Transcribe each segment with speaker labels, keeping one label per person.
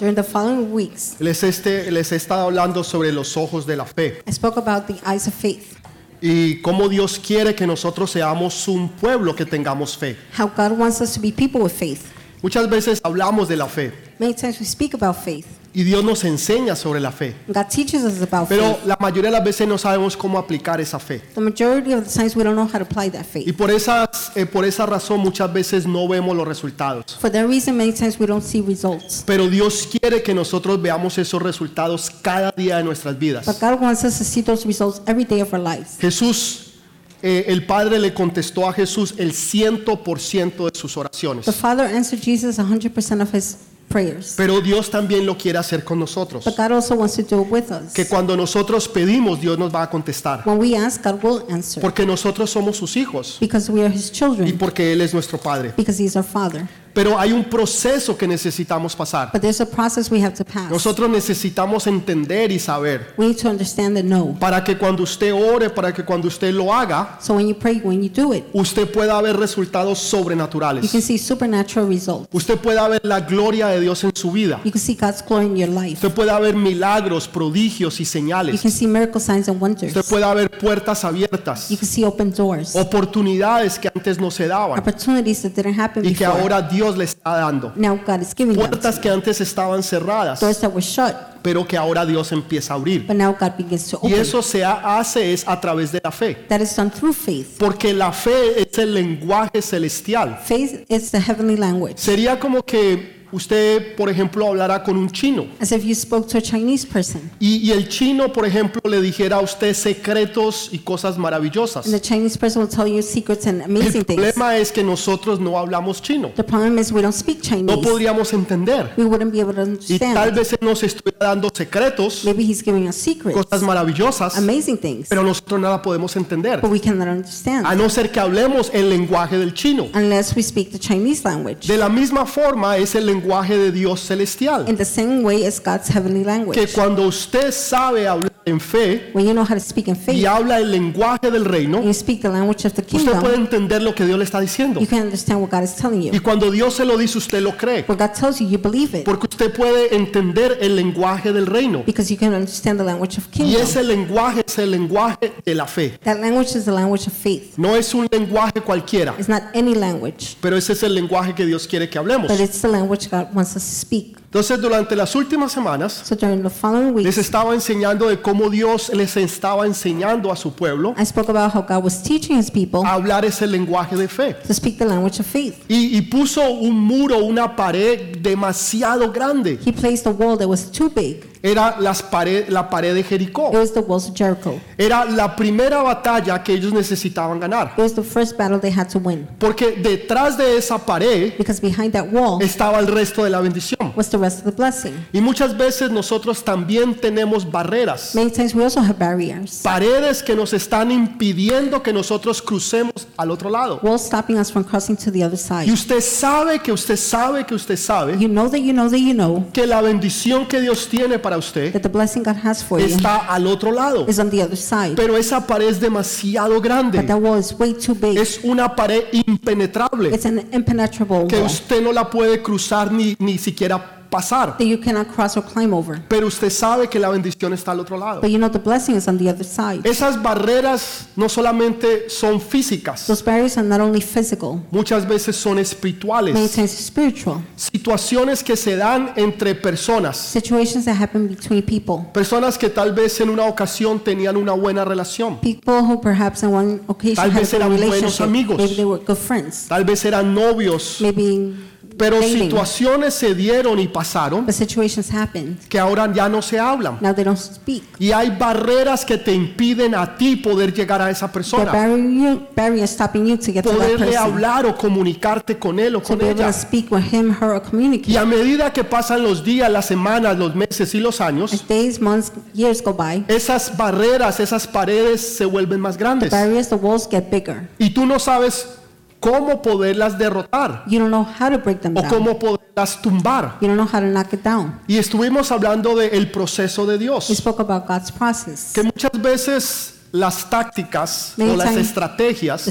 Speaker 1: during the following weeks,
Speaker 2: les, este, les he estado hablando sobre los ojos de la fe
Speaker 1: I spoke about the eyes of faith,
Speaker 2: y cómo Dios quiere que nosotros seamos un pueblo que tengamos fe.
Speaker 1: how God wants us to be people with faith.
Speaker 2: Muchas veces hablamos de la fe
Speaker 1: Many times we speak about faith.
Speaker 2: Y Dios nos enseña sobre la fe,
Speaker 1: God teaches us about
Speaker 2: pero
Speaker 1: faith.
Speaker 2: la mayoría de las veces no sabemos cómo aplicar esa fe.
Speaker 1: The majority of the times we don't know how to apply that
Speaker 2: Y
Speaker 1: faith.
Speaker 2: por, esas, eh, por esa razón muchas veces no vemos los resultados.
Speaker 1: For that reason, many times we don't see results.
Speaker 2: Pero Dios quiere que nosotros veamos esos resultados cada día de nuestras vidas.
Speaker 1: But God wants us to see those results every day of our lives.
Speaker 2: Jesús, eh, el Padre le contestó a Jesús el ciento por ciento de sus oraciones.
Speaker 1: The Father answered Jesus 100% of his prayers.
Speaker 2: Pero Dios también lo quiere hacer con nosotros.
Speaker 1: But God also wants to do it with us.
Speaker 2: Que cuando nosotros pedimos, Dios nos va a contestar.
Speaker 1: When we ask, God will answer.
Speaker 2: Porque nosotros somos sus hijos
Speaker 1: Because we are his
Speaker 2: y
Speaker 1: children.
Speaker 2: porque Él es nuestro Padre.
Speaker 1: Because he is our Father.
Speaker 2: Pero hay un proceso que necesitamos pasar.
Speaker 1: But there's a process we have to pass.
Speaker 2: Nosotros necesitamos entender y saber
Speaker 1: We need to understand and know.
Speaker 2: para que cuando usted ore, para que cuando usted lo haga,
Speaker 1: So when you pray, when you do it,
Speaker 2: usted pueda ver resultados
Speaker 1: you can
Speaker 2: sobrenaturales.
Speaker 1: see supernatural results.
Speaker 2: Usted pueda ver la gloria de Dios en su vida.
Speaker 1: You can see God's glory in your life.
Speaker 2: Usted pueda ver milagros, prodigios y
Speaker 1: You
Speaker 2: señales.
Speaker 1: can see miracle signs and wonders.
Speaker 2: Usted pueda ver puertas abiertas,
Speaker 1: You can see open doors,
Speaker 2: oportunidades que antes no se daban
Speaker 1: opportunities that didn't happen
Speaker 2: y que
Speaker 1: before.
Speaker 2: ahora Dios le está dando.
Speaker 1: Now God is giving them.
Speaker 2: Puertas que antes estaban cerradas,
Speaker 1: Doors that were shut,
Speaker 2: pero que ahora Dios empieza a abrir.
Speaker 1: but now God begins to
Speaker 2: Y
Speaker 1: open.
Speaker 2: eso se ha- hace es a través de la fe.
Speaker 1: That is done through faith.
Speaker 2: Porque la fe es el lenguaje celestial.
Speaker 1: Faith is the heavenly language.
Speaker 2: Sería como que usted, por ejemplo, hablara con un chino
Speaker 1: As if you spoke to a Chinese person,
Speaker 2: y, y el chino, por ejemplo, le dijera a usted secretos y cosas maravillosas.
Speaker 1: and the Chinese person will tell you secrets and
Speaker 2: El
Speaker 1: amazing things.
Speaker 2: problema es que nosotros no hablamos chino.
Speaker 1: The problem is we don't speak
Speaker 2: No
Speaker 1: Chinese.
Speaker 2: podríamos entender.
Speaker 1: We wouldn't be able to
Speaker 2: Y tal
Speaker 1: understand.
Speaker 2: vez él nos estuviera dando secretos,
Speaker 1: Maybe he's giving us secrets,
Speaker 2: cosas maravillosas,
Speaker 1: amazing things,
Speaker 2: pero nosotros nada podemos entender.
Speaker 1: but we cannot
Speaker 2: A
Speaker 1: understand
Speaker 2: no ser que hablemos el lenguaje del chino.
Speaker 1: unless we speak the Chinese language.
Speaker 2: De la misma forma es el lenguaje de Dios celestial.
Speaker 1: In the same way as God's heavenly
Speaker 2: Que
Speaker 1: language.
Speaker 2: cuando usted sabe hablar en fe
Speaker 1: When you know how to speak in
Speaker 2: y
Speaker 1: faith,
Speaker 2: habla el lenguaje del reino,
Speaker 1: and you speak the language of the
Speaker 2: usted puede entender lo que Dios le está diciendo.
Speaker 1: you can understand what God is telling
Speaker 2: Y
Speaker 1: you.
Speaker 2: cuando Dios se lo dice, usted lo cree.
Speaker 1: What God tells you, you believe it.
Speaker 2: Porque usted puede entender el lenguaje del reino.
Speaker 1: Because you can understand the language of
Speaker 2: Y
Speaker 1: kingdom.
Speaker 2: ese lenguaje es el lenguaje de la fe.
Speaker 1: That language is the language of faith.
Speaker 2: No es un lenguaje cualquiera,
Speaker 1: It's not any language,
Speaker 2: pero ese es el lenguaje que Dios quiere que hablemos.
Speaker 1: but it's the language God wants us to speak.
Speaker 2: Entonces, durante las últimas semanas,
Speaker 1: So following
Speaker 2: les
Speaker 1: weeks,
Speaker 2: estaba enseñando de cómo Dios les estaba enseñando a su pueblo
Speaker 1: I spoke about how God was teaching his people
Speaker 2: a hablar ese lenguaje de fe.
Speaker 1: to speak the language of faith.
Speaker 2: Y, y puso un muro, una pared demasiado grande.
Speaker 1: He placed a wall that was too big.
Speaker 2: Era las pared, la pared de Jericó.
Speaker 1: It was the walls of Jericho.
Speaker 2: Era la primera batalla que ellos necesitaban ganar.
Speaker 1: It was the first battle they had to win.
Speaker 2: Porque detrás de esa pared
Speaker 1: Because behind that wall
Speaker 2: estaba el resto de la bendición.
Speaker 1: was the rest of the blessing.
Speaker 2: Y muchas veces nosotros también tenemos barreras.
Speaker 1: Many times we also have barriers.
Speaker 2: Paredes que nos están impidiendo que nosotros crucemos al otro lado.
Speaker 1: Walls stopping us from crossing to the other
Speaker 2: Y
Speaker 1: side.
Speaker 2: usted sabe que usted sabe que usted sabe
Speaker 1: You know that you know that you know
Speaker 2: que la bendición que Dios tiene para usted
Speaker 1: that the blessing God has for you
Speaker 2: está al otro lado.
Speaker 1: is on the other side.
Speaker 2: Pero esa pared es demasiado
Speaker 1: But
Speaker 2: grande.
Speaker 1: that wall is way too big.
Speaker 2: Es una pared impenetrable
Speaker 1: It's an impenetrable
Speaker 2: que
Speaker 1: wall
Speaker 2: usted no la puede cruzar ni, ni siquiera pasar.
Speaker 1: that you cannot cross or climb over.
Speaker 2: Pero usted sabe que la bendición está al otro lado.
Speaker 1: But you know the blessing is on the other side.
Speaker 2: Esas barreras no solamente son físicas,
Speaker 1: Those barriers are not only physical,
Speaker 2: muchas veces son
Speaker 1: many
Speaker 2: espirituales.
Speaker 1: times spiritual.
Speaker 2: Situaciones que se dan entre personas.
Speaker 1: Situations that happen between people.
Speaker 2: Personas que tal vez en una ocasión tenían una buena relación.
Speaker 1: People who perhaps on one occasion
Speaker 2: Tal
Speaker 1: had
Speaker 2: vez
Speaker 1: a good
Speaker 2: eran buenos
Speaker 1: relationship.
Speaker 2: amigos.
Speaker 1: Maybe they were good friends.
Speaker 2: Tal vez eran novios.
Speaker 1: Maybe
Speaker 2: Pero
Speaker 1: dating.
Speaker 2: situaciones se dieron y pasaron
Speaker 1: But situations happen.
Speaker 2: que ahora ya no se hablan.
Speaker 1: Now they don't speak.
Speaker 2: Y hay barreras que te impiden a ti poder llegar a esa
Speaker 1: The
Speaker 2: persona.
Speaker 1: barrier, barrier stopping you to get to that
Speaker 2: Poderle
Speaker 1: person.
Speaker 2: hablar o comunicarte con él o
Speaker 1: To
Speaker 2: con
Speaker 1: be able
Speaker 2: ella.
Speaker 1: to speak with him, her, or
Speaker 2: Y a medida que pasan los días, las semanas, los meses y los años,
Speaker 1: As days, months, years go by,
Speaker 2: esas barreras, esas paredes se vuelven más grandes.
Speaker 1: barriers, the walls get bigger.
Speaker 2: Y tú no sabes cómo poderlas derrotar
Speaker 1: You don't know how to break them
Speaker 2: o
Speaker 1: down.
Speaker 2: cómo poderlas tumbar.
Speaker 1: You don't know how to knock it down.
Speaker 2: Y estuvimos hablando del proceso de
Speaker 1: We
Speaker 2: Dios,
Speaker 1: spoke about God's process.
Speaker 2: que muchas veces las tácticas
Speaker 1: Many
Speaker 2: o las estrategias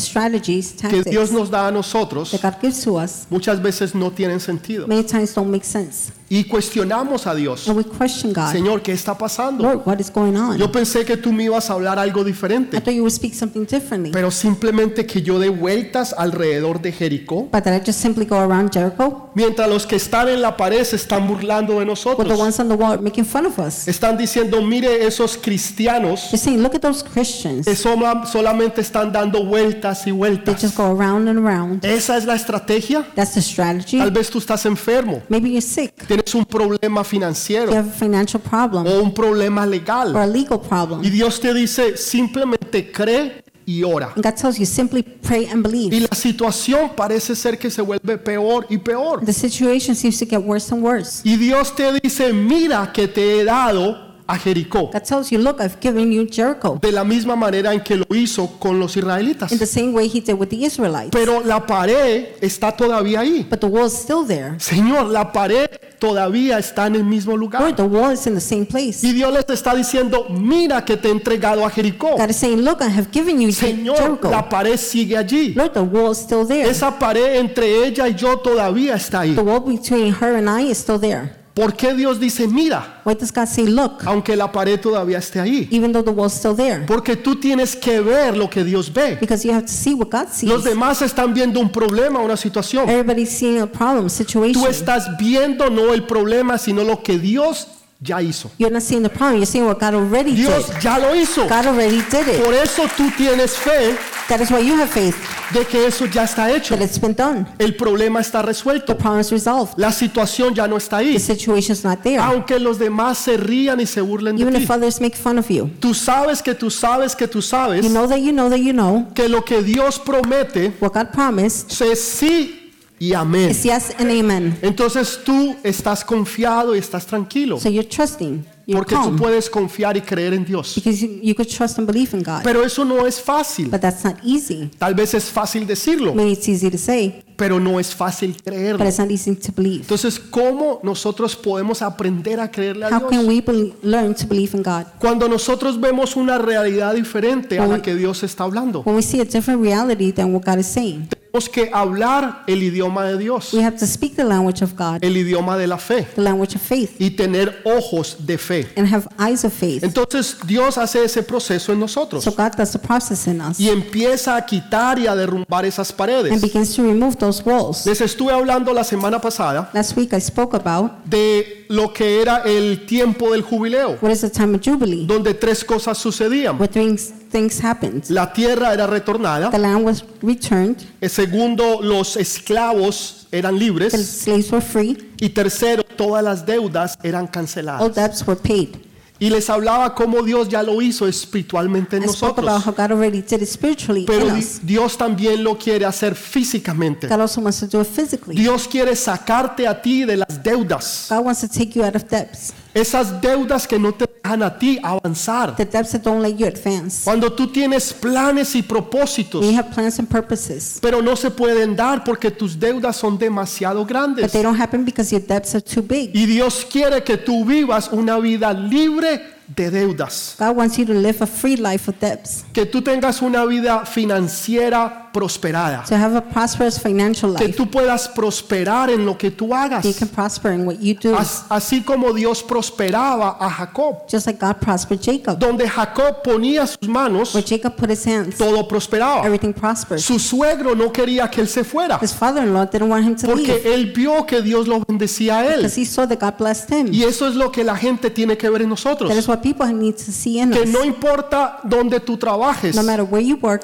Speaker 2: que Dios nos da a nosotros
Speaker 1: us
Speaker 2: muchas veces no tienen sentido.
Speaker 1: many times don't make sense.
Speaker 2: Y cuestionamos a Dios.
Speaker 1: and we question God.
Speaker 2: Señor, ¿qué está pasando?
Speaker 1: Lord, what is going on?
Speaker 2: Yo pensé que tú me ibas a hablar algo
Speaker 1: I
Speaker 2: diferente,
Speaker 1: thought you would speak something differently.
Speaker 2: pero simplemente que yo dé vueltas alrededor de Jericó,
Speaker 1: But that I just simply go around Jericho
Speaker 2: mientras los que están en la pared se están burlando de
Speaker 1: with the
Speaker 2: nosotros.
Speaker 1: ones on the wall making fun of us.
Speaker 2: Están diciendo, mire esos cristianos
Speaker 1: They're saying, look at those Christians.
Speaker 2: que sola- solamente están dando vueltas y
Speaker 1: They
Speaker 2: vueltas.
Speaker 1: just go around and around.
Speaker 2: Esa es la estrategia.
Speaker 1: That's the strategy.
Speaker 2: Tal vez tú estás enfermo,
Speaker 1: Maybe you're sick.
Speaker 2: Tienes un problema
Speaker 1: You
Speaker 2: financiero
Speaker 1: have a financial problem
Speaker 2: o un problema
Speaker 1: or
Speaker 2: legal
Speaker 1: a legal problem.
Speaker 2: y Dios te dice simplemente cree y ora.
Speaker 1: And God tells you simply pray and
Speaker 2: Y
Speaker 1: believe.
Speaker 2: la situación parece ser que se vuelve peor y peor.
Speaker 1: The situation seems to get worse and worse.
Speaker 2: Y Dios te dice, mira que te he dado a Jericó.
Speaker 1: God tells you, look, I've given you Jericho.
Speaker 2: De la misma manera en que lo hizo con los israelitas.
Speaker 1: In the same way he did with the Israelites.
Speaker 2: Pero la pared está todavía ahí.
Speaker 1: But the wall is still there.
Speaker 2: Señor, la pared todavía está en el mismo lugar.
Speaker 1: Lord, the wall is in the same place.
Speaker 2: Y Dios les está diciendo, mira que te he entregado a Jericó.
Speaker 1: God is saying, look, I have given you
Speaker 2: Señor,
Speaker 1: Jericho.
Speaker 2: la pared sigue allí.
Speaker 1: Lord, the wall is still there.
Speaker 2: Esa pared entre ella y yo todavía está ahí.
Speaker 1: The wall between her and I is still there.
Speaker 2: ¿Por qué Dios dice, mira,
Speaker 1: Why does God say, look,
Speaker 2: aunque la pared todavía esté ahí?
Speaker 1: even though the wall is still there?
Speaker 2: Porque tú tienes que ver lo que Dios ve.
Speaker 1: Because you have to see what God
Speaker 2: Los
Speaker 1: sees.
Speaker 2: demás están viendo un problema, una situación.
Speaker 1: Everybody's seeing a problem, situation.
Speaker 2: Tú estás viendo no el problema, sino lo que Dios ya hizo.
Speaker 1: You're not seeing the problem, you're seeing what God already
Speaker 2: Dios
Speaker 1: did.
Speaker 2: ya lo hizo.
Speaker 1: God already did it.
Speaker 2: Por eso tú tienes fe
Speaker 1: That is why you have faith
Speaker 2: de que eso ya está hecho.
Speaker 1: that it's been done.
Speaker 2: El problema está
Speaker 1: The
Speaker 2: resuelto.
Speaker 1: problem is resolved.
Speaker 2: La situación ya no está ahí.
Speaker 1: The situation's not there.
Speaker 2: Aunque los demás se rían y se burlen de
Speaker 1: Even
Speaker 2: ti.
Speaker 1: if others make fun of you.
Speaker 2: Tú sabes que tú sabes que tú sabes
Speaker 1: You know that you know that you know
Speaker 2: que lo que Dios promete
Speaker 1: what God promised
Speaker 2: es sí y amén.
Speaker 1: is yes and amen.
Speaker 2: Entonces tú estás confiado y estás tranquilo.
Speaker 1: So you're trusting. You're
Speaker 2: Porque tú
Speaker 1: calm.
Speaker 2: puedes confiar y creer en Dios.
Speaker 1: Because you, you could trust and believe in God.
Speaker 2: Pero eso no es fácil.
Speaker 1: But that's not easy.
Speaker 2: Tal vez es fácil decirlo,
Speaker 1: Maybe it's easy to say,
Speaker 2: pero no es fácil
Speaker 1: but
Speaker 2: creerlo.
Speaker 1: it's not easy to believe.
Speaker 2: Entonces, ¿cómo nosotros podemos aprender a creerle a
Speaker 1: How can
Speaker 2: Dios?
Speaker 1: we learn to believe in God?
Speaker 2: Cuando nosotros vemos una realidad diferente a
Speaker 1: When
Speaker 2: la
Speaker 1: we-
Speaker 2: que Dios está hablando.
Speaker 1: When we see a different reality than what God is saying,
Speaker 2: Tenemos que hablar el idioma de Dios,
Speaker 1: we have to speak the language of God,
Speaker 2: el idioma de la fe
Speaker 1: the language of faith,
Speaker 2: y tener ojos de fe.
Speaker 1: and have eyes of faith.
Speaker 2: Entonces, Dios hace ese proceso en nosotros
Speaker 1: So God does the process in us
Speaker 2: y empieza a quitar y a derrumbar esas
Speaker 1: and
Speaker 2: paredes.
Speaker 1: begins to remove those walls.
Speaker 2: Les estuve hablando la semana pasada
Speaker 1: Last week I spoke about
Speaker 2: de lo que era el tiempo del jubileo,
Speaker 1: what is the time of Jubilee,
Speaker 2: donde tres cosas sucedían.
Speaker 1: where things, things happened.
Speaker 2: La tierra era retornada,
Speaker 1: The land was returned,
Speaker 2: el segundo, los esclavos eran
Speaker 1: the
Speaker 2: libres
Speaker 1: slaves were free,
Speaker 2: y tercero, todas las deudas eran
Speaker 1: all
Speaker 2: canceladas.
Speaker 1: debts were paid.
Speaker 2: Y les hablaba cómo Dios ya lo hizo espiritualmente en
Speaker 1: I spoke about
Speaker 2: nosotros,
Speaker 1: how God already did it spiritually
Speaker 2: pero
Speaker 1: in
Speaker 2: di-
Speaker 1: us.
Speaker 2: Dios también lo quiere hacer físicamente.
Speaker 1: God also wants to do it physically.
Speaker 2: Dios quiere sacarte a ti de las deudas,
Speaker 1: God wants to take you out of debts,
Speaker 2: esas deudas que no te dejan a ti avanzar.
Speaker 1: the debts that don't let you advance.
Speaker 2: Cuando tú tienes planes y propósitos,
Speaker 1: you have plans and purposes,
Speaker 2: pero no se pueden dar porque tus deudas son demasiado grandes.
Speaker 1: but they don't happen because your debts are too big.
Speaker 2: Y Dios quiere que tú vivas una vida libre de deudas,
Speaker 1: God wants you to live a free life of debts,
Speaker 2: que tú tengas una vida financiera prosperada,
Speaker 1: to have a prosperous financial
Speaker 2: que
Speaker 1: life.
Speaker 2: tú puedas prosperar en lo que tú hagas,
Speaker 1: You can prosper in what you do,
Speaker 2: As- así como Dios prosperaba a Jacob,
Speaker 1: just like God prospered Jacob.
Speaker 2: donde Jacob ponía sus manos,
Speaker 1: Where Jacob put his hands,
Speaker 2: todo prosperaba.
Speaker 1: everything prospered.
Speaker 2: Su suegro no quería que él se fuera,
Speaker 1: His father-in-law didn't want him to
Speaker 2: porque
Speaker 1: leave
Speaker 2: él vio que Dios lo bendecía a él.
Speaker 1: because he saw that God blessed him.
Speaker 2: Y eso es lo que la gente tiene que ver en nosotros.
Speaker 1: That is what people need to see in
Speaker 2: Que no
Speaker 1: us.
Speaker 2: importa dónde tú trabajes,
Speaker 1: No matter where you work,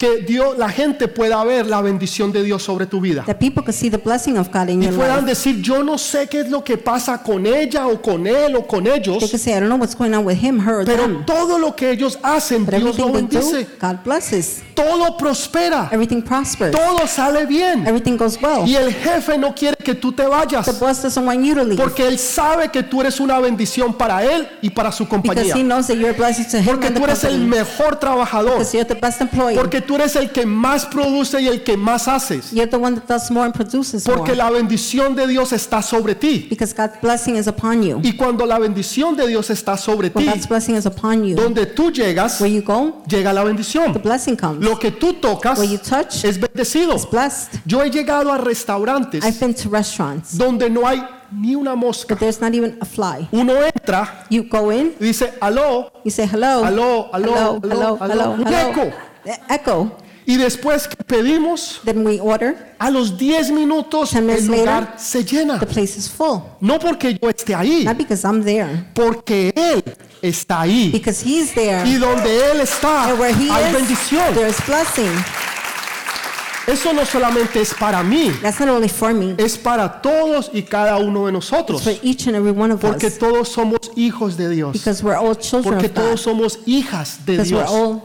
Speaker 2: que Dios, la gente pueda ver la bendición de Dios sobre tu vida.
Speaker 1: that people can see the blessing of God in
Speaker 2: Y
Speaker 1: your
Speaker 2: puedan
Speaker 1: life.
Speaker 2: decir, yo no sé qué es lo que pasa con ella o con él o con
Speaker 1: They
Speaker 2: ellos,
Speaker 1: can say, I don't know what's going on with him, her, or
Speaker 2: pero
Speaker 1: them.
Speaker 2: todo lo que ellos hacen,
Speaker 1: But
Speaker 2: Dios lo
Speaker 1: everything they do,
Speaker 2: bendice.
Speaker 1: God blesses.
Speaker 2: Todo prospera,
Speaker 1: Everything prospers.
Speaker 2: todo sale bien.
Speaker 1: Everything goes well.
Speaker 2: Y el jefe no quiere que tú te
Speaker 1: The
Speaker 2: vayas,
Speaker 1: boss doesn't want you to leave
Speaker 2: porque él sabe que tú eres una bendición para él y para su
Speaker 1: because
Speaker 2: compañía.
Speaker 1: he knows that you're a blessing to him
Speaker 2: Porque
Speaker 1: and the
Speaker 2: tú eres el
Speaker 1: company.
Speaker 2: mejor trabajador.
Speaker 1: Because you're the best employee.
Speaker 2: Porque tú eres el que más produce y el que más haces.
Speaker 1: You're the one that does more and produces
Speaker 2: Porque
Speaker 1: more.
Speaker 2: la bendición de Dios está sobre ti.
Speaker 1: Because God's blessing is upon you.
Speaker 2: Y cuando la bendición de Dios está sobre
Speaker 1: When
Speaker 2: ti,
Speaker 1: God's blessing is upon you,
Speaker 2: donde tú llegas,
Speaker 1: where you go,
Speaker 2: llega la
Speaker 1: the
Speaker 2: bendición.
Speaker 1: blessing comes.
Speaker 2: Lo que tú tocas
Speaker 1: Where you touch
Speaker 2: es bendecido.
Speaker 1: is blessed.
Speaker 2: Yo he llegado a restaurantes
Speaker 1: I've been to restaurants
Speaker 2: donde no hay ni una mosca.
Speaker 1: but there's not even a fly.
Speaker 2: Uno entra
Speaker 1: You go in,
Speaker 2: y dice, aló,
Speaker 1: you say hello,
Speaker 2: Aló, aló,
Speaker 1: hello,
Speaker 2: aló,
Speaker 1: hello, hello, hello. The echo.
Speaker 2: y después que pedimos,
Speaker 1: Then we order.
Speaker 2: a los 10 minutos
Speaker 1: Ten minutes
Speaker 2: el lugar
Speaker 1: later,
Speaker 2: se llena.
Speaker 1: The place is full.
Speaker 2: No porque yo esté ahí,
Speaker 1: Not because I'm there,
Speaker 2: porque Él está ahí.
Speaker 1: because He's there.
Speaker 2: Y donde Él está,
Speaker 1: And where He
Speaker 2: hay
Speaker 1: is,
Speaker 2: bendición.
Speaker 1: there is blessing.
Speaker 2: Eso no solamente es para mí,
Speaker 1: That's not only for me,
Speaker 2: es para todos y cada uno de
Speaker 1: it's
Speaker 2: nosotros.
Speaker 1: for each and every one of
Speaker 2: Porque
Speaker 1: us.
Speaker 2: todos somos hijos de Dios.
Speaker 1: Because we're all children
Speaker 2: Porque
Speaker 1: of
Speaker 2: todos
Speaker 1: God.
Speaker 2: somos hijas de
Speaker 1: Because we're
Speaker 2: Dios.
Speaker 1: all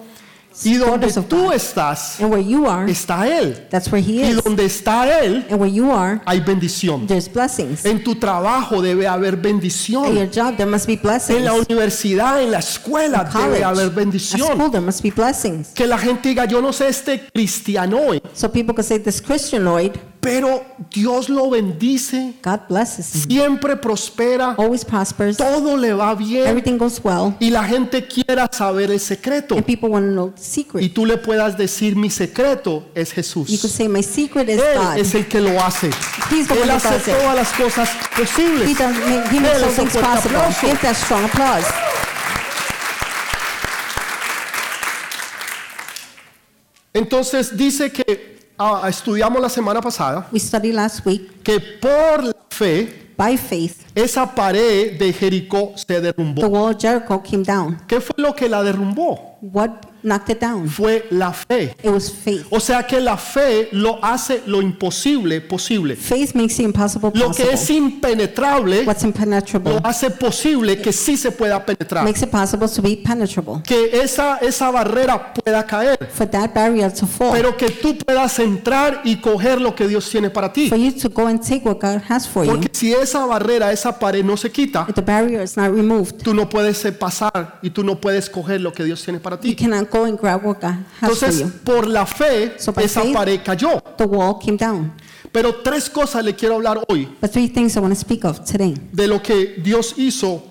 Speaker 2: Y donde tú estás,
Speaker 1: And where you are,
Speaker 2: está Él.
Speaker 1: that's where He
Speaker 2: Y
Speaker 1: is.
Speaker 2: donde está Él,
Speaker 1: And where you are,
Speaker 2: hay bendición.
Speaker 1: there's blessings.
Speaker 2: En tu trabajo debe haber
Speaker 1: At your
Speaker 2: bendición.
Speaker 1: job, there must be blessings.
Speaker 2: En la universidad, en la escuela
Speaker 1: College,
Speaker 2: debe haber
Speaker 1: at
Speaker 2: bendición.
Speaker 1: school, there must be blessings.
Speaker 2: Que la gente diga, yo no sé este cristianoid,
Speaker 1: So people could say this Christianoid,
Speaker 2: pero Dios lo bendice,
Speaker 1: God blesses
Speaker 2: siempre prospera,
Speaker 1: Always prospers.
Speaker 2: todo le va bien
Speaker 1: Everything goes well.
Speaker 2: y la gente quiera saber el secreto.
Speaker 1: And people want to know the
Speaker 2: Y
Speaker 1: secret.
Speaker 2: tú le puedas decir, mi secreto es
Speaker 1: You could
Speaker 2: Jesús.
Speaker 1: say, my secret is
Speaker 2: Él
Speaker 1: God.
Speaker 2: es el que lo hace.
Speaker 1: He's the
Speaker 2: Él hace
Speaker 1: does it.
Speaker 2: todas las cosas posibles.
Speaker 1: He, does, he makes all things possible. Give that strong applause.
Speaker 2: Entonces dice que ah, estudiamos la semana pasada
Speaker 1: We studied last week,
Speaker 2: que por la fe
Speaker 1: by faith,
Speaker 2: esa pared de Jericó se
Speaker 1: the
Speaker 2: derrumbó.
Speaker 1: wall of Jericho came down.
Speaker 2: ¿Qué fue lo que la derrumbó?
Speaker 1: What knocked it down?
Speaker 2: Fue la fe.
Speaker 1: It was faith.
Speaker 2: O sea que la fe lo hace lo imposible posible.
Speaker 1: Faith makes the impossible
Speaker 2: Lo que es
Speaker 1: possible.
Speaker 2: impenetrable
Speaker 1: What's
Speaker 2: lo
Speaker 1: impenetrable
Speaker 2: hace posible que sí se pueda penetrar.
Speaker 1: makes it possible to be penetrable.
Speaker 2: Que esa, esa barrera pueda caer.
Speaker 1: For that barrier to fall.
Speaker 2: Pero que tú puedas entrar y coger lo que Dios tiene para ti.
Speaker 1: For you to go and take what God has for you.
Speaker 2: Porque si esa barrera, esa pared no se quita,
Speaker 1: If the barrier is not removed,
Speaker 2: tú no puedes pasar y tú no puedes coger lo que Dios tiene para
Speaker 1: you
Speaker 2: ti.
Speaker 1: cannot go and grab what God has for
Speaker 2: Entonces,
Speaker 1: you.
Speaker 2: por la fe,
Speaker 1: So by
Speaker 2: esa
Speaker 1: faith-
Speaker 2: pared cayó.
Speaker 1: The wall came down.
Speaker 2: Pero tres cosas le quiero hablar hoy
Speaker 1: But three things I want to speak of today
Speaker 2: de lo que Dios hizo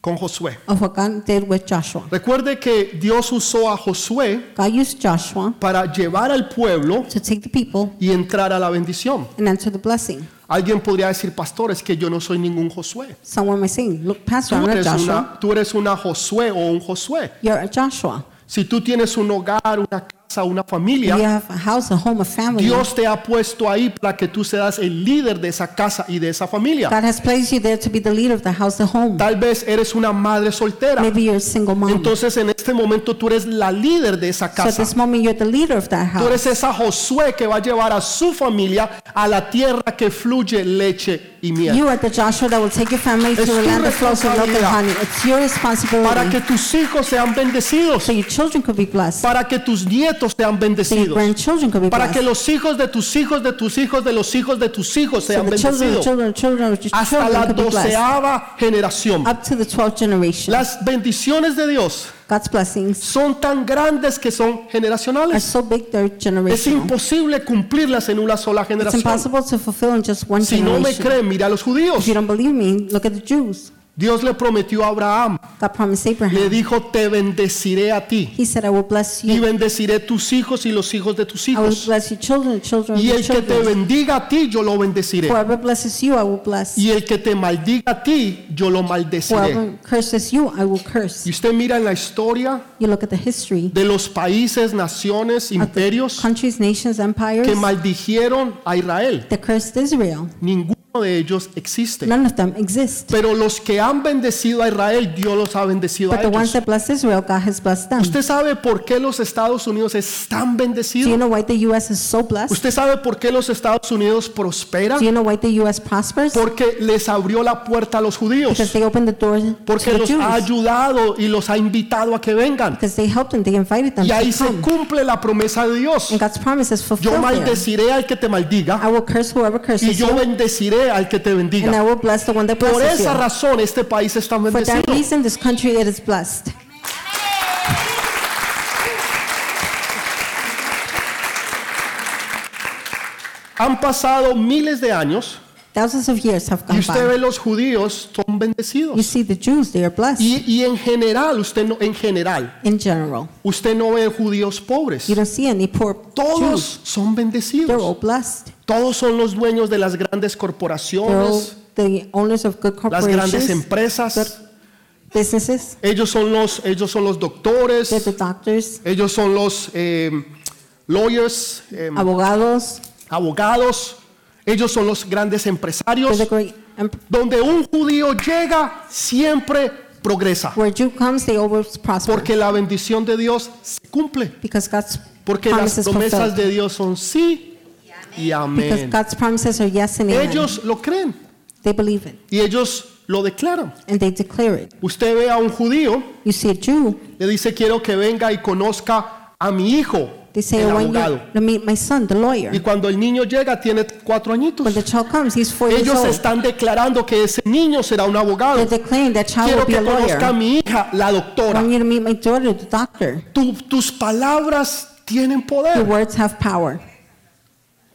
Speaker 2: con Josué.
Speaker 1: of what God did with Joshua.
Speaker 2: Recuerde que Dios usó a Josué
Speaker 1: God used Joshua
Speaker 2: para llevar al pueblo
Speaker 1: to take the people
Speaker 2: y entrar a la bendición.
Speaker 1: and enter the blessing.
Speaker 2: Alguien podría decir, pastor, es que yo no soy ningún Josué.
Speaker 1: Someone may say, Look, Pastor,
Speaker 2: Tú
Speaker 1: I'm not
Speaker 2: eres,
Speaker 1: Joshua.
Speaker 2: una, tú eres una Josué o un Josué.
Speaker 1: You're a Joshua.
Speaker 2: Si tú tienes un hogar, una casa, una familia,
Speaker 1: You have a house, a home, a family.
Speaker 2: Dios te ha puesto ahí para que tú seas el líder de esa casa y de esa familia.
Speaker 1: God has placed you there to be the leader of the house, the home.
Speaker 2: Tal vez eres una madre soltera.
Speaker 1: Maybe you're a single mom.
Speaker 2: Entonces en este momento tú eres la líder de esa
Speaker 1: So at
Speaker 2: casa.
Speaker 1: this moment, you're the leader of that
Speaker 2: Tú
Speaker 1: house.
Speaker 2: eres esa Josué que va a llevar a su familia a la tierra que fluye leche y miel.
Speaker 1: You are the Joshua that will take your family to the land that flows with milk and honey. It's your
Speaker 2: Para que
Speaker 1: responsibility.
Speaker 2: tus hijos sean bendecidos.
Speaker 1: So your children could be blessed.
Speaker 2: Para que tus nietos sean
Speaker 1: So your
Speaker 2: bendecidos.
Speaker 1: grandchildren could be
Speaker 2: Para que
Speaker 1: blessed.
Speaker 2: los hijos de tus hijos, de tus hijos, de los hijos de tus hijos
Speaker 1: So
Speaker 2: sean
Speaker 1: children, the
Speaker 2: bendecidos.
Speaker 1: children, children of your
Speaker 2: Hasta la
Speaker 1: children blessed.
Speaker 2: doceava generación.
Speaker 1: Up to the 12th generation.
Speaker 2: Las bendiciones de Dios
Speaker 1: God's blessings
Speaker 2: son tan grandes que son
Speaker 1: are
Speaker 2: generacionales.
Speaker 1: so big they're
Speaker 2: Es
Speaker 1: generational.
Speaker 2: imposible cumplirlas en una sola
Speaker 1: It's
Speaker 2: generación.
Speaker 1: impossible to fulfill in just one
Speaker 2: Si no me
Speaker 1: generation.
Speaker 2: creen, mira a los judíos.
Speaker 1: If you don't believe me, look at the Jews.
Speaker 2: Dios le prometió a Abraham,
Speaker 1: God promised
Speaker 2: le
Speaker 1: Abraham.
Speaker 2: dijo, te bendeciré a ti
Speaker 1: He said, I will bless
Speaker 2: y
Speaker 1: you.
Speaker 2: bendeciré tus hijos y los hijos de tus
Speaker 1: I will
Speaker 2: hijos.
Speaker 1: bless your children, children of
Speaker 2: Y
Speaker 1: your
Speaker 2: el que te
Speaker 1: children.
Speaker 2: bendiga a ti, yo lo bendeciré.
Speaker 1: Whoever blesses you, I will bless.
Speaker 2: Y el que te maldiga a ti, yo lo maldeciré.
Speaker 1: Whoever curses you, I will curse.
Speaker 2: Y usted mira en la historia
Speaker 1: You look at the history
Speaker 2: de los países, naciones, imperios
Speaker 1: countries, nations, empires
Speaker 2: que maldijeron a Israel.
Speaker 1: that cursed Israel.
Speaker 2: Ninguno de ellos existe.
Speaker 1: None of them exist.
Speaker 2: Pero los que han bendecido a Israel, Dios los ha bendecido a
Speaker 1: But the ones
Speaker 2: ellos.
Speaker 1: that blessed Israel, God has blessed them.
Speaker 2: ¿Usted sabe por qué los Estados Unidos están
Speaker 1: Do you
Speaker 2: bendecidos?
Speaker 1: know why the U.S. is so blessed?
Speaker 2: ¿Usted sabe por qué los Estados Unidos prosperan?
Speaker 1: Do you know why the U.S. prospers?
Speaker 2: Porque les abrió la puerta a los judíos.
Speaker 1: Because they opened the door
Speaker 2: Porque
Speaker 1: to the
Speaker 2: los ha
Speaker 1: Jews.
Speaker 2: ayudado y los ha invitado a que vengan.
Speaker 1: Because they helped them, they invited them
Speaker 2: Y ahí se cumple la promesa de Dios.
Speaker 1: And God's promise is
Speaker 2: Yo
Speaker 1: fulfilled there.
Speaker 2: maldeciré al que te maldiga
Speaker 1: I will curse whoever
Speaker 2: y
Speaker 1: curses
Speaker 2: yo
Speaker 1: you,
Speaker 2: bendeciré al que te
Speaker 1: and I
Speaker 2: bendiga.
Speaker 1: will bless the one that
Speaker 2: Por
Speaker 1: blesses
Speaker 2: esa
Speaker 1: you.
Speaker 2: razón este país está
Speaker 1: For that
Speaker 2: bendecido.
Speaker 1: reason, this country it is blessed.
Speaker 2: Han pasado miles de años
Speaker 1: Thousands of years have
Speaker 2: y
Speaker 1: gone
Speaker 2: usted ve
Speaker 1: by.
Speaker 2: los judíos son
Speaker 1: You
Speaker 2: bendecidos.
Speaker 1: see the Jews, they are blessed
Speaker 2: Y, y en general, usted no, en general,
Speaker 1: in general.
Speaker 2: usted no ve judíos pobres.
Speaker 1: You don't see any poor Jews.
Speaker 2: Todos son
Speaker 1: They're all
Speaker 2: bendecidos.
Speaker 1: blessed.
Speaker 2: Todos son los dueños de las grandes
Speaker 1: They're all
Speaker 2: corporaciones.
Speaker 1: the owners of good
Speaker 2: las grandes
Speaker 1: corporations,
Speaker 2: empresas.
Speaker 1: businesses.
Speaker 2: Ellos son los, ellos son los doctores,
Speaker 1: They're the doctors,
Speaker 2: ellos son los eh, lawyers, eh,
Speaker 1: abogados.
Speaker 2: abogados, ellos son los grandes empresarios.
Speaker 1: em-
Speaker 2: Donde un judío llega, siempre progresa.
Speaker 1: Where Jew comes, they always prosper
Speaker 2: Porque la bendición de Dios se cumple.
Speaker 1: because God's
Speaker 2: Porque las
Speaker 1: promises
Speaker 2: promesas de Dios son sí y amén. Ellos lo creen
Speaker 1: They believe it
Speaker 2: y ellos lo declaran.
Speaker 1: and they declare it.
Speaker 2: Usted ve a un judío,
Speaker 1: You see a Jew,
Speaker 2: le dice quiero que venga y conozca a mi hijo,
Speaker 1: they say,
Speaker 2: el
Speaker 1: I
Speaker 2: abogado.
Speaker 1: you meet my son, the lawyer.
Speaker 2: Y cuando el niño llega tiene cuatro añitos.
Speaker 1: When the child comes, he's four years
Speaker 2: Ellos
Speaker 1: old.
Speaker 2: están declarando que ese niño será un abogado.
Speaker 1: They're declaring that child
Speaker 2: Quiero
Speaker 1: will be
Speaker 2: que
Speaker 1: a
Speaker 2: conozca a mi hija, la
Speaker 1: I
Speaker 2: doctora.
Speaker 1: want you to meet my daughter, the doctor.
Speaker 2: Tu- tus palabras tienen
Speaker 1: Your
Speaker 2: poder
Speaker 1: words have power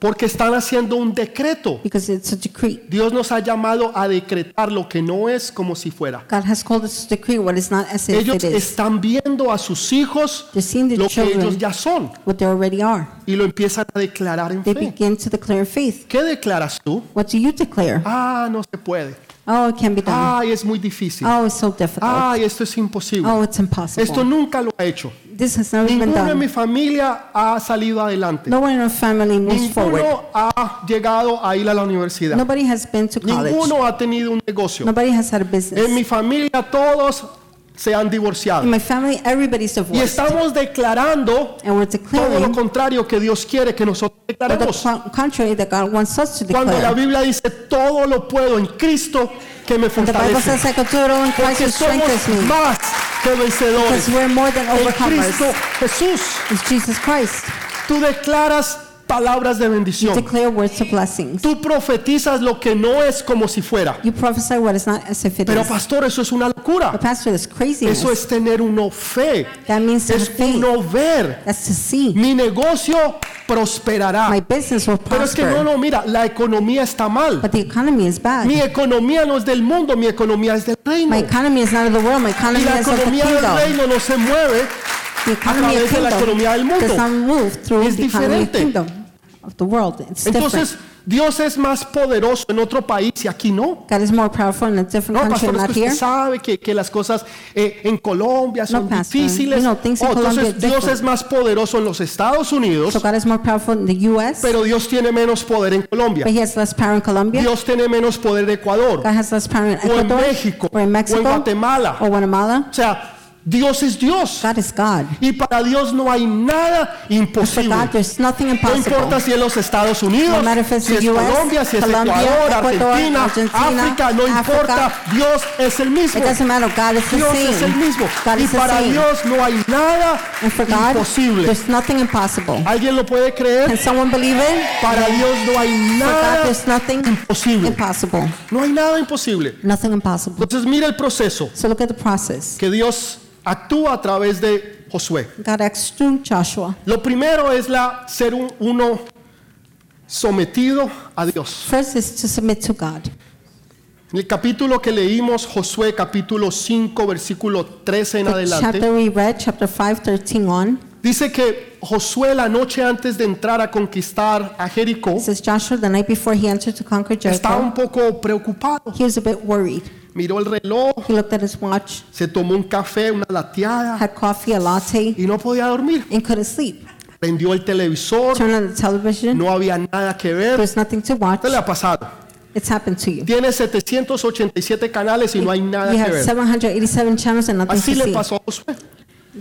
Speaker 2: porque están haciendo un decreto.
Speaker 1: because it's a decree.
Speaker 2: Dios nos ha llamado a decretar lo que no es como si fuera.
Speaker 1: God has called us to decree what is not as if
Speaker 2: Ellos
Speaker 1: it is.
Speaker 2: están viendo a sus hijos lo que ellos ya son
Speaker 1: what they already are.
Speaker 2: y lo empiezan a declarar en
Speaker 1: They
Speaker 2: fe.
Speaker 1: begin to declare faith.
Speaker 2: ¿Qué declaras tú?
Speaker 1: What do you declare?
Speaker 2: Ah, no se puede.
Speaker 1: Oh, it can be done.
Speaker 2: Ay, es muy difícil.
Speaker 1: Oh, it's so difficult.
Speaker 2: Ay, esto es imposible.
Speaker 1: Oh, it's
Speaker 2: Esto
Speaker 1: impossible.
Speaker 2: nunca lo ha hecho.
Speaker 1: This has never been
Speaker 2: Ninguno en mi
Speaker 1: done.
Speaker 2: familia ha salido adelante.
Speaker 1: No one in our family moves forward.
Speaker 2: Ninguno ha llegado a ir a la universidad.
Speaker 1: Nobody has been to college.
Speaker 2: Ninguno ha tenido un negocio.
Speaker 1: Nobody has had a
Speaker 2: En
Speaker 1: business.
Speaker 2: mi familia todos se han divorciado.
Speaker 1: In my family, everybody's
Speaker 2: Y
Speaker 1: divorced.
Speaker 2: estamos declarando
Speaker 1: And we're
Speaker 2: todo lo
Speaker 1: declaring
Speaker 2: contrario que Dios quiere que nosotros
Speaker 1: the
Speaker 2: declaremos.
Speaker 1: co- contrary that God wants us to
Speaker 2: Cuando la
Speaker 1: declare.
Speaker 2: Biblia dice todo lo puedo en Cristo que me
Speaker 1: And the Bible
Speaker 2: fortalece. Porque somos más que vencedores
Speaker 1: Because we're more than
Speaker 2: en. Cristo Jesús.
Speaker 1: It's Jesus Christ.
Speaker 2: Tú declaras palabras de bendición.
Speaker 1: Declare words of blessings.
Speaker 2: Tú profetizas lo que no es como si fuera.
Speaker 1: You prophesy what is not as if it
Speaker 2: Pero
Speaker 1: is.
Speaker 2: pastor, eso es una locura. Eso es tener uno fe. Es uno ver.
Speaker 1: That's to see.
Speaker 2: Mi negocio prosperará.
Speaker 1: My business will
Speaker 2: Pero es que no, no, mira, la economía está mal.
Speaker 1: But the economy is bad.
Speaker 2: Mi economía no es del mundo, mi economía es del reino.
Speaker 1: My economy is not of the world. My
Speaker 2: Y
Speaker 1: economy
Speaker 2: la
Speaker 1: is of the
Speaker 2: economía del reino no se mueve
Speaker 1: of
Speaker 2: través de la economía del mundo. Es diferente.
Speaker 1: Of the world. It's
Speaker 2: Entonces,
Speaker 1: different.
Speaker 2: Dios es más poderoso en otro país y aquí no.
Speaker 1: God is more powerful in a different
Speaker 2: No,
Speaker 1: country,
Speaker 2: pastor, es
Speaker 1: not
Speaker 2: que
Speaker 1: here.
Speaker 2: usted sabe que, que las cosas eh, en Colombia son difíciles.
Speaker 1: You know, things in
Speaker 2: Oh,
Speaker 1: Colombia
Speaker 2: entonces, Dios
Speaker 1: different.
Speaker 2: es más poderoso en los Estados Unidos,
Speaker 1: So God is more powerful in the U.S.,
Speaker 2: pero Dios tiene menos poder en Colombia.
Speaker 1: but He has less power in Colombia.
Speaker 2: Dios tiene menos poder en Ecuador,
Speaker 1: God has less power in
Speaker 2: o en
Speaker 1: Ecuador,
Speaker 2: México,
Speaker 1: or in
Speaker 2: o
Speaker 1: Mexico,
Speaker 2: en Guatemala.
Speaker 1: or Guatemala.
Speaker 2: O sea, Dios es Dios.
Speaker 1: God is God.
Speaker 2: Y para Dios no hay nada imposible.
Speaker 1: God,
Speaker 2: No importa si es los Estados Unidos,
Speaker 1: No
Speaker 2: si es
Speaker 1: US,
Speaker 2: Colombia, si es
Speaker 1: Colombia,
Speaker 2: Ecuador, Argentina,
Speaker 1: Argentina,
Speaker 2: África, no
Speaker 1: África.
Speaker 2: importa, Dios es el mismo.
Speaker 1: It doesn't matter. God is the
Speaker 2: Dios es el mismo.
Speaker 1: God
Speaker 2: Y para. Dios no hay nada
Speaker 1: God,
Speaker 2: imposible.
Speaker 1: there's nothing impossible.
Speaker 2: ¿Alguien lo puede creer?
Speaker 1: Can someone believe it?
Speaker 2: Para Dios no hay
Speaker 1: God,
Speaker 2: nada
Speaker 1: nothing
Speaker 2: imposible.
Speaker 1: impossible.
Speaker 2: No hay nada imposible.
Speaker 1: Nothing impossible.
Speaker 2: Entonces mira el proceso
Speaker 1: So look at the process.
Speaker 2: que Dios actúa a través de Josué.
Speaker 1: God acts through Joshua.
Speaker 2: Lo primero es la ser un- uno sometido a Dios.
Speaker 1: First is to submit to God.
Speaker 2: En el capítulo que leímos, Josué capítulo 5, versículo 13 en
Speaker 1: The
Speaker 2: adelante,
Speaker 1: chapter we read, chapter 5, 13 on,
Speaker 2: dice que Josué la noche antes de entrar a conquistar a Jericó
Speaker 1: says Joshua, the night before he entered to conquer
Speaker 2: estaba un
Speaker 1: Jericho,
Speaker 2: poco preocupado.
Speaker 1: he was a bit worried.
Speaker 2: Miró el reloj,
Speaker 1: He looked at his watch,
Speaker 2: se tomó un café, una lateada
Speaker 1: had coffee, a latte,
Speaker 2: y no podía dormir.
Speaker 1: and couldn't sleep.
Speaker 2: Prendió el televisor,
Speaker 1: Turned on the television,
Speaker 2: no había nada que ver.
Speaker 1: there's nothing to watch.
Speaker 2: ¿Qué le ha pasado?
Speaker 1: It's happened to you.
Speaker 2: Tiene 787 canales y no hay nada
Speaker 1: You
Speaker 2: que
Speaker 1: have
Speaker 2: ver.
Speaker 1: 787 channels and nothing
Speaker 2: Así
Speaker 1: to
Speaker 2: le
Speaker 1: see.
Speaker 2: pasó a Josué.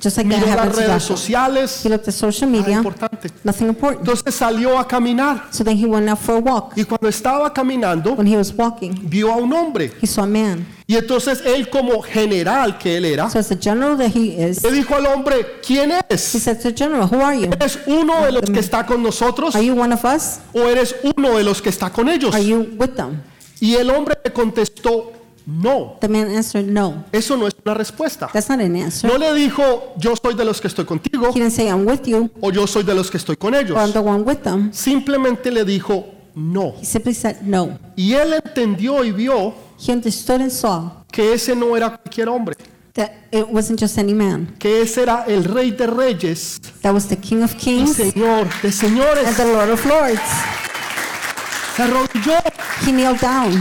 Speaker 1: Just like that
Speaker 2: Miró las redes sociales,
Speaker 1: He looked at social
Speaker 2: nada
Speaker 1: media,
Speaker 2: importante.
Speaker 1: nothing important.
Speaker 2: Entonces salió a caminar
Speaker 1: So then he went out for a walk.
Speaker 2: y cuando estaba caminando
Speaker 1: When he was walking,
Speaker 2: vio a un hombre
Speaker 1: he saw a man.
Speaker 2: y entonces él como general que él era
Speaker 1: So as the general that he is,
Speaker 2: le dijo al hombre ¿quién
Speaker 1: he
Speaker 2: eres?
Speaker 1: said to the general, who are you?
Speaker 2: ¿Eres uno de los que está con nosotros
Speaker 1: Are you one of us?
Speaker 2: o eres uno de los que está con ellos?
Speaker 1: Are you with them?
Speaker 2: Y el hombre le contestó no.
Speaker 1: The man answered, no.
Speaker 2: Eso no es una respuesta.
Speaker 1: That's not an answer.
Speaker 2: No le dijo yo soy de los que estoy contigo
Speaker 1: He didn't say, I'm with you,
Speaker 2: o yo soy de los que estoy con ellos.
Speaker 1: or I'm the one with them.
Speaker 2: Simplemente le dijo no.
Speaker 1: He simply said, no.
Speaker 2: Y él entendió y vio
Speaker 1: He understood and saw
Speaker 2: que ese no era cualquier hombre,
Speaker 1: that it wasn't just any man.
Speaker 2: que ese era el rey de reyes
Speaker 1: That was the King of
Speaker 2: y
Speaker 1: Kings
Speaker 2: señor de
Speaker 1: and
Speaker 2: señores.
Speaker 1: the Lord of Lords.
Speaker 2: Se arrodilló
Speaker 1: He kneeled down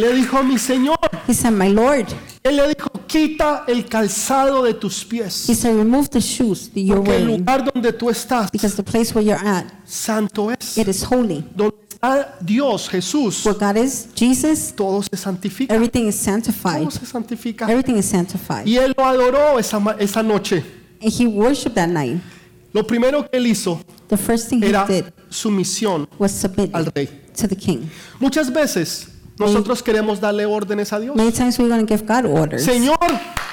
Speaker 2: le dijo mi Señor,
Speaker 1: He said, My Lord.
Speaker 2: Él le dijo, quita el calzado de tus
Speaker 1: He
Speaker 2: pies,
Speaker 1: said, Remove the shoes that you're
Speaker 2: porque el
Speaker 1: wearing.
Speaker 2: lugar donde tú estás,
Speaker 1: Because the place where you're at,
Speaker 2: santo es.
Speaker 1: it is holy.
Speaker 2: Donde está Dios, Jesús,
Speaker 1: Where God is, Jesus,
Speaker 2: todo se santifica.
Speaker 1: everything is sanctified.
Speaker 2: Todo se santifica.
Speaker 1: Everything is sanctified.
Speaker 2: Y él lo adoró esa, ma- esa noche.
Speaker 1: And he worshiped that night.
Speaker 2: Lo primero que él hizo
Speaker 1: The first thing he
Speaker 2: era
Speaker 1: did
Speaker 2: sumisión
Speaker 1: was submit
Speaker 2: al rey.
Speaker 1: to the king.
Speaker 2: Muchas veces nosotros queremos darle órdenes a Dios.
Speaker 1: Many times we're going to give God orders.
Speaker 2: Señor,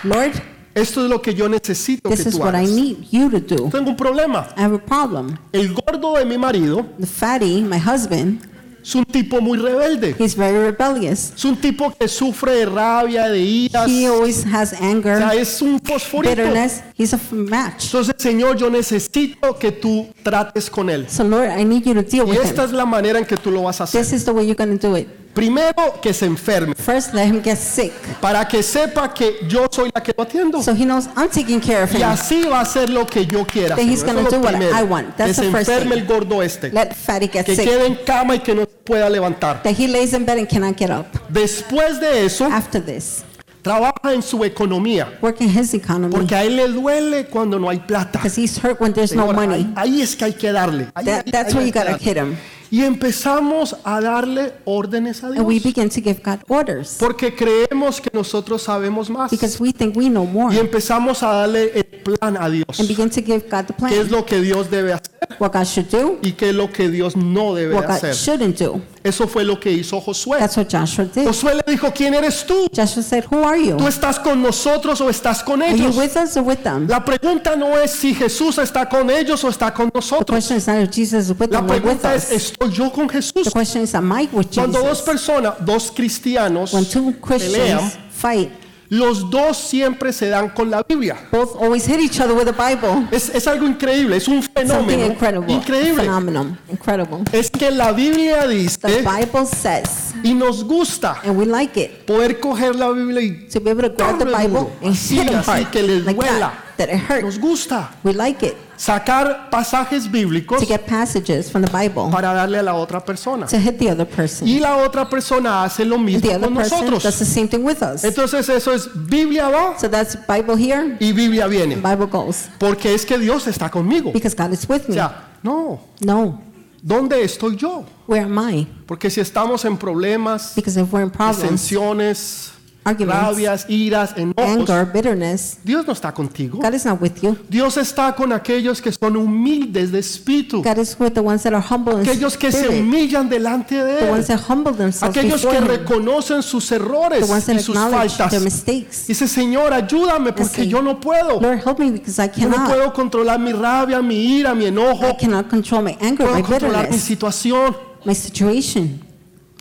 Speaker 1: Lord,
Speaker 2: esto es lo que yo necesito
Speaker 1: this
Speaker 2: que
Speaker 1: is
Speaker 2: tú
Speaker 1: what I
Speaker 2: hagas.
Speaker 1: need you to do.
Speaker 2: Tengo un problema.
Speaker 1: I have a problem.
Speaker 2: El gordo de mi marido
Speaker 1: The fatty, my husband,
Speaker 2: es un tipo muy rebelde.
Speaker 1: he's very rebellious.
Speaker 2: Es un tipo que sufre de rabia, de iras.
Speaker 1: He
Speaker 2: O
Speaker 1: always has anger,
Speaker 2: sea, es un fosforito.
Speaker 1: bitterness. He's a f- match.
Speaker 2: Entonces, Señor, yo necesito que tú trates con él.
Speaker 1: So Lord, I need you to deal
Speaker 2: Y
Speaker 1: with
Speaker 2: esta
Speaker 1: him.
Speaker 2: es la manera en que tú lo vas a hacer.
Speaker 1: This is the way you're going to do it.
Speaker 2: Primero, que se enferme.
Speaker 1: First, let him get sick.
Speaker 2: Para que sepa que yo soy la que lo atiendo.
Speaker 1: So he knows I'm taking care of
Speaker 2: Y
Speaker 1: him.
Speaker 2: así va a hacer lo que yo quiera.
Speaker 1: Then he's
Speaker 2: lo
Speaker 1: do what. I want.
Speaker 2: Que se
Speaker 1: the first
Speaker 2: enferme
Speaker 1: thing.
Speaker 2: el gordo este.
Speaker 1: Let fatty get
Speaker 2: Que
Speaker 1: sick.
Speaker 2: quede en cama y que no pueda levantar.
Speaker 1: That he lays in bed and cannot get up.
Speaker 2: Después de eso,
Speaker 1: After this,
Speaker 2: trabaja en su economía.
Speaker 1: work in his economy.
Speaker 2: Porque a él le duele cuando no hay plata.
Speaker 1: Because he's hurt when there's no money.
Speaker 2: ahí, ahí es que hay que darle. Ahí-
Speaker 1: That,
Speaker 2: ahí-
Speaker 1: that's where you gotta hit him.
Speaker 2: Y empezamos a darle órdenes a
Speaker 1: And we
Speaker 2: Dios.
Speaker 1: begin to give God orders.
Speaker 2: Porque creemos que nosotros sabemos más.
Speaker 1: Because we think we know more.
Speaker 2: Y empezamos a darle el plan a Dios.
Speaker 1: And begin to give God the
Speaker 2: ¿Qué es
Speaker 1: plan.
Speaker 2: lo que Dios debe hacer
Speaker 1: What God should do,
Speaker 2: y qué es lo que Dios no debe
Speaker 1: what God
Speaker 2: hacer?
Speaker 1: shouldn't do.
Speaker 2: Eso fue lo que hizo Josué.
Speaker 1: That's what Joshua did.
Speaker 2: Josué le dijo, ¿quién eres tú?
Speaker 1: Joshua said, Who are you?
Speaker 2: ¿Tú estás con nosotros o estás con
Speaker 1: Are you
Speaker 2: ellos?
Speaker 1: with us or with them?
Speaker 2: La pregunta no es si Jesús está con ellos o está con
Speaker 1: The
Speaker 2: nosotros.
Speaker 1: question is not if Jesus is with
Speaker 2: La
Speaker 1: them or with
Speaker 2: pregunta es,
Speaker 1: us.
Speaker 2: ¿Estoy yo con Jesús?
Speaker 1: The question is, Am I with
Speaker 2: Cuando dos personas, dos cristianos,
Speaker 1: When two
Speaker 2: pelean,
Speaker 1: fight,
Speaker 2: los dos siempre se dan con la Biblia.
Speaker 1: both always hit each other with the Bible.
Speaker 2: Es, es algo increíble, es un
Speaker 1: Something
Speaker 2: fenómeno
Speaker 1: incredible.
Speaker 2: increíble.
Speaker 1: Phenomenal. Incredible.
Speaker 2: Es que la Biblia
Speaker 1: The
Speaker 2: dice
Speaker 1: Bible says,
Speaker 2: y nos gusta
Speaker 1: and we like it,
Speaker 2: poder coger la Biblia y
Speaker 1: to be able to grab the
Speaker 2: darle
Speaker 1: Bible
Speaker 2: duro,
Speaker 1: and
Speaker 2: así,
Speaker 1: hit
Speaker 2: que les
Speaker 1: like
Speaker 2: duela.
Speaker 1: that, that it hurt.
Speaker 2: Nos gusta
Speaker 1: We like it
Speaker 2: sacar pasajes bíblicos
Speaker 1: to get passages from the Bible
Speaker 2: para darle a la otra persona.
Speaker 1: to hit the other person.
Speaker 2: Y la otra persona hace lo
Speaker 1: The
Speaker 2: mismo
Speaker 1: other
Speaker 2: con
Speaker 1: person
Speaker 2: nosotros.
Speaker 1: does the same thing with us.
Speaker 2: Entonces eso es Biblia va
Speaker 1: So that's Bible here,
Speaker 2: y Biblia viene.
Speaker 1: Bible goes.
Speaker 2: Porque es que Dios está conmigo.
Speaker 1: Because God is with
Speaker 2: O
Speaker 1: me.
Speaker 2: sea, no,
Speaker 1: No.
Speaker 2: ¿dónde estoy yo?
Speaker 1: Where am I?
Speaker 2: Porque si estamos en problemas,
Speaker 1: Because if we're in problems, arguments,
Speaker 2: rabias, iras, enojos,
Speaker 1: anger, bitterness,
Speaker 2: Dios no está contigo.
Speaker 1: God is not with you.
Speaker 2: Dios está con aquellos que son humildes de espíritu,
Speaker 1: God is with the ones that are humble in
Speaker 2: aquellos que se humillan delante de
Speaker 1: the ones
Speaker 2: Él,
Speaker 1: that humble themselves
Speaker 2: aquellos que
Speaker 1: Him,
Speaker 2: reconocen sus errores
Speaker 1: the ones
Speaker 2: y
Speaker 1: that
Speaker 2: sus
Speaker 1: acknowledge
Speaker 2: faltas.
Speaker 1: their mistakes.
Speaker 2: Dice, Señor, ayúdame porque
Speaker 1: say,
Speaker 2: yo no puedo.
Speaker 1: Lord, help me because I
Speaker 2: Yo no
Speaker 1: cannot.
Speaker 2: puedo controlar mi rabia, mi ira, mi enojo.
Speaker 1: I cannot control my anger,
Speaker 2: Puedo
Speaker 1: my
Speaker 2: controlar mi
Speaker 1: bitterness,
Speaker 2: situación.
Speaker 1: my situation.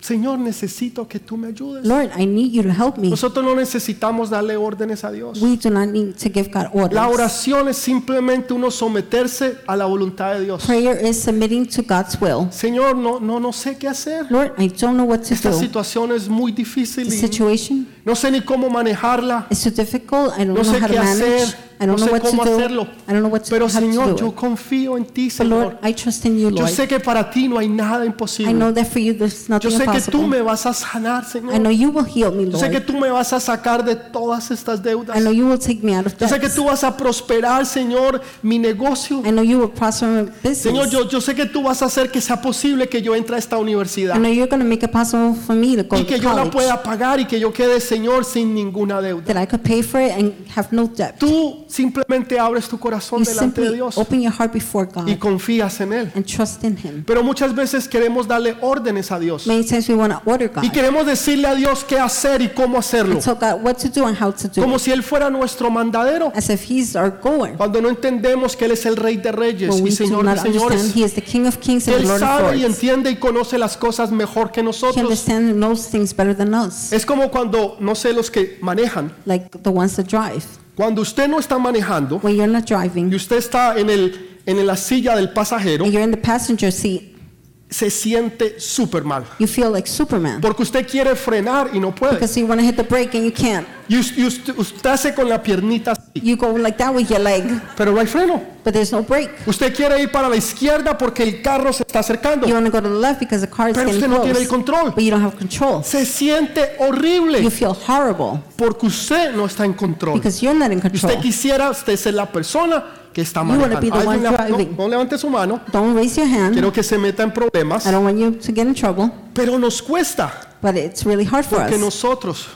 Speaker 2: Señor, necesito que tú me ayudes.
Speaker 1: Lord, I need you to help me.
Speaker 2: Nosotros no necesitamos darle órdenes a Dios.
Speaker 1: We do not need to give God
Speaker 2: La
Speaker 1: orders.
Speaker 2: oración es simplemente uno someterse a la voluntad de Dios.
Speaker 1: Prayer is submitting to God's will.
Speaker 2: Señor, no, no, no sé qué hacer.
Speaker 1: Lord, I don't know what to
Speaker 2: Esta
Speaker 1: do.
Speaker 2: situación es muy difícil
Speaker 1: The situation
Speaker 2: no sé ni cómo manejarla.
Speaker 1: is too difficult. I don't
Speaker 2: No
Speaker 1: know
Speaker 2: sé
Speaker 1: how to
Speaker 2: qué
Speaker 1: manage.
Speaker 2: hacer.
Speaker 1: I
Speaker 2: No
Speaker 1: don't know
Speaker 2: sé
Speaker 1: what to
Speaker 2: cómo
Speaker 1: do.
Speaker 2: hacerlo.
Speaker 1: I don't know what to,
Speaker 2: Pero
Speaker 1: how to
Speaker 2: Señor,
Speaker 1: do
Speaker 2: yo
Speaker 1: it.
Speaker 2: confío en ti,
Speaker 1: But Lord,
Speaker 2: Señor.
Speaker 1: I trust in you,
Speaker 2: Yo
Speaker 1: Lord.
Speaker 2: sé que para ti no hay nada
Speaker 1: I
Speaker 2: imposible.
Speaker 1: know that for you there's
Speaker 2: Yo
Speaker 1: nothing
Speaker 2: sé que tú
Speaker 1: impossible.
Speaker 2: me vas a sanar,
Speaker 1: I know
Speaker 2: Señor.
Speaker 1: you will heal me,
Speaker 2: Yo sé que
Speaker 1: Lord.
Speaker 2: tú me vas a sacar de todas estas deudas.
Speaker 1: I know you will take me out of
Speaker 2: Yo sé que
Speaker 1: debt.
Speaker 2: tú vas a prosperar, Señor, mi negocio.
Speaker 1: I know you will prosper my
Speaker 2: Señor,
Speaker 1: business.
Speaker 2: yo, yo sé que tú vas a hacer que sea posible que yo entre a esta universidad
Speaker 1: I know you're going to make it possible for me to go
Speaker 2: y
Speaker 1: to
Speaker 2: que yo la
Speaker 1: college.
Speaker 2: pueda pagar y que yo quede, Señor, sin ninguna deuda.
Speaker 1: That I could pay for it and have no debt.
Speaker 2: Tú simplemente abres tu corazón
Speaker 1: You
Speaker 2: delante de Dios
Speaker 1: open your heart before God
Speaker 2: y confías en Él.
Speaker 1: and trust in Him.
Speaker 2: Pero muchas veces queremos darle órdenes a Dios
Speaker 1: Many times we want to order God
Speaker 2: y queremos decirle a Dios qué hacer y cómo hacerlo,
Speaker 1: and tell God what to do and how to do
Speaker 2: como
Speaker 1: it,
Speaker 2: si Él fuera nuestro mandadero.
Speaker 1: as if He's our goer.
Speaker 2: Cuando no entendemos que Él es el Rey de Reyes
Speaker 1: When
Speaker 2: y
Speaker 1: we do
Speaker 2: Señor de
Speaker 1: not understand
Speaker 2: Señores,
Speaker 1: He is the King of Kings
Speaker 2: que
Speaker 1: and the
Speaker 2: Él
Speaker 1: Lord of
Speaker 2: sabe y
Speaker 1: Lords.
Speaker 2: entiende y conoce las cosas mejor que
Speaker 1: He
Speaker 2: nosotros.
Speaker 1: understands and knows things better than us,
Speaker 2: Es como cuando, no sé, los que manejan,
Speaker 1: like the ones that drive.
Speaker 2: Cuando usted no está manejando
Speaker 1: When you're not
Speaker 2: y
Speaker 1: driving
Speaker 2: usted está en, el, en la silla del pasajero,
Speaker 1: and you're in the passenger seat,
Speaker 2: se siente súper mal.
Speaker 1: you feel like Superman
Speaker 2: Porque usted quiere frenar y no puede.
Speaker 1: because you want to hit the brake and you can't.
Speaker 2: Y us- y usted, usted hace con la piernita así,
Speaker 1: You go like that with your leg,
Speaker 2: pero no hay freno.
Speaker 1: but there's no brake.
Speaker 2: Usted quiere ir para la izquierda porque el carro se está acercando,
Speaker 1: You want to go to the left because the car is
Speaker 2: pero usted no tiene el
Speaker 1: close,
Speaker 2: control.
Speaker 1: but you don't have control.
Speaker 2: Se siente
Speaker 1: You
Speaker 2: horrible
Speaker 1: feel horrible
Speaker 2: porque usted no está en control.
Speaker 1: because you're not in
Speaker 2: Y usted
Speaker 1: control.
Speaker 2: quisiera usted ser la persona que está manejando. Alguien no, levante su mano.
Speaker 1: Don't raise your hand.
Speaker 2: Quiero que se meta en problemas.
Speaker 1: I don't want you to get in trouble,
Speaker 2: Pero nos cuesta
Speaker 1: but it's really hard for
Speaker 2: porque
Speaker 1: us
Speaker 2: nosotros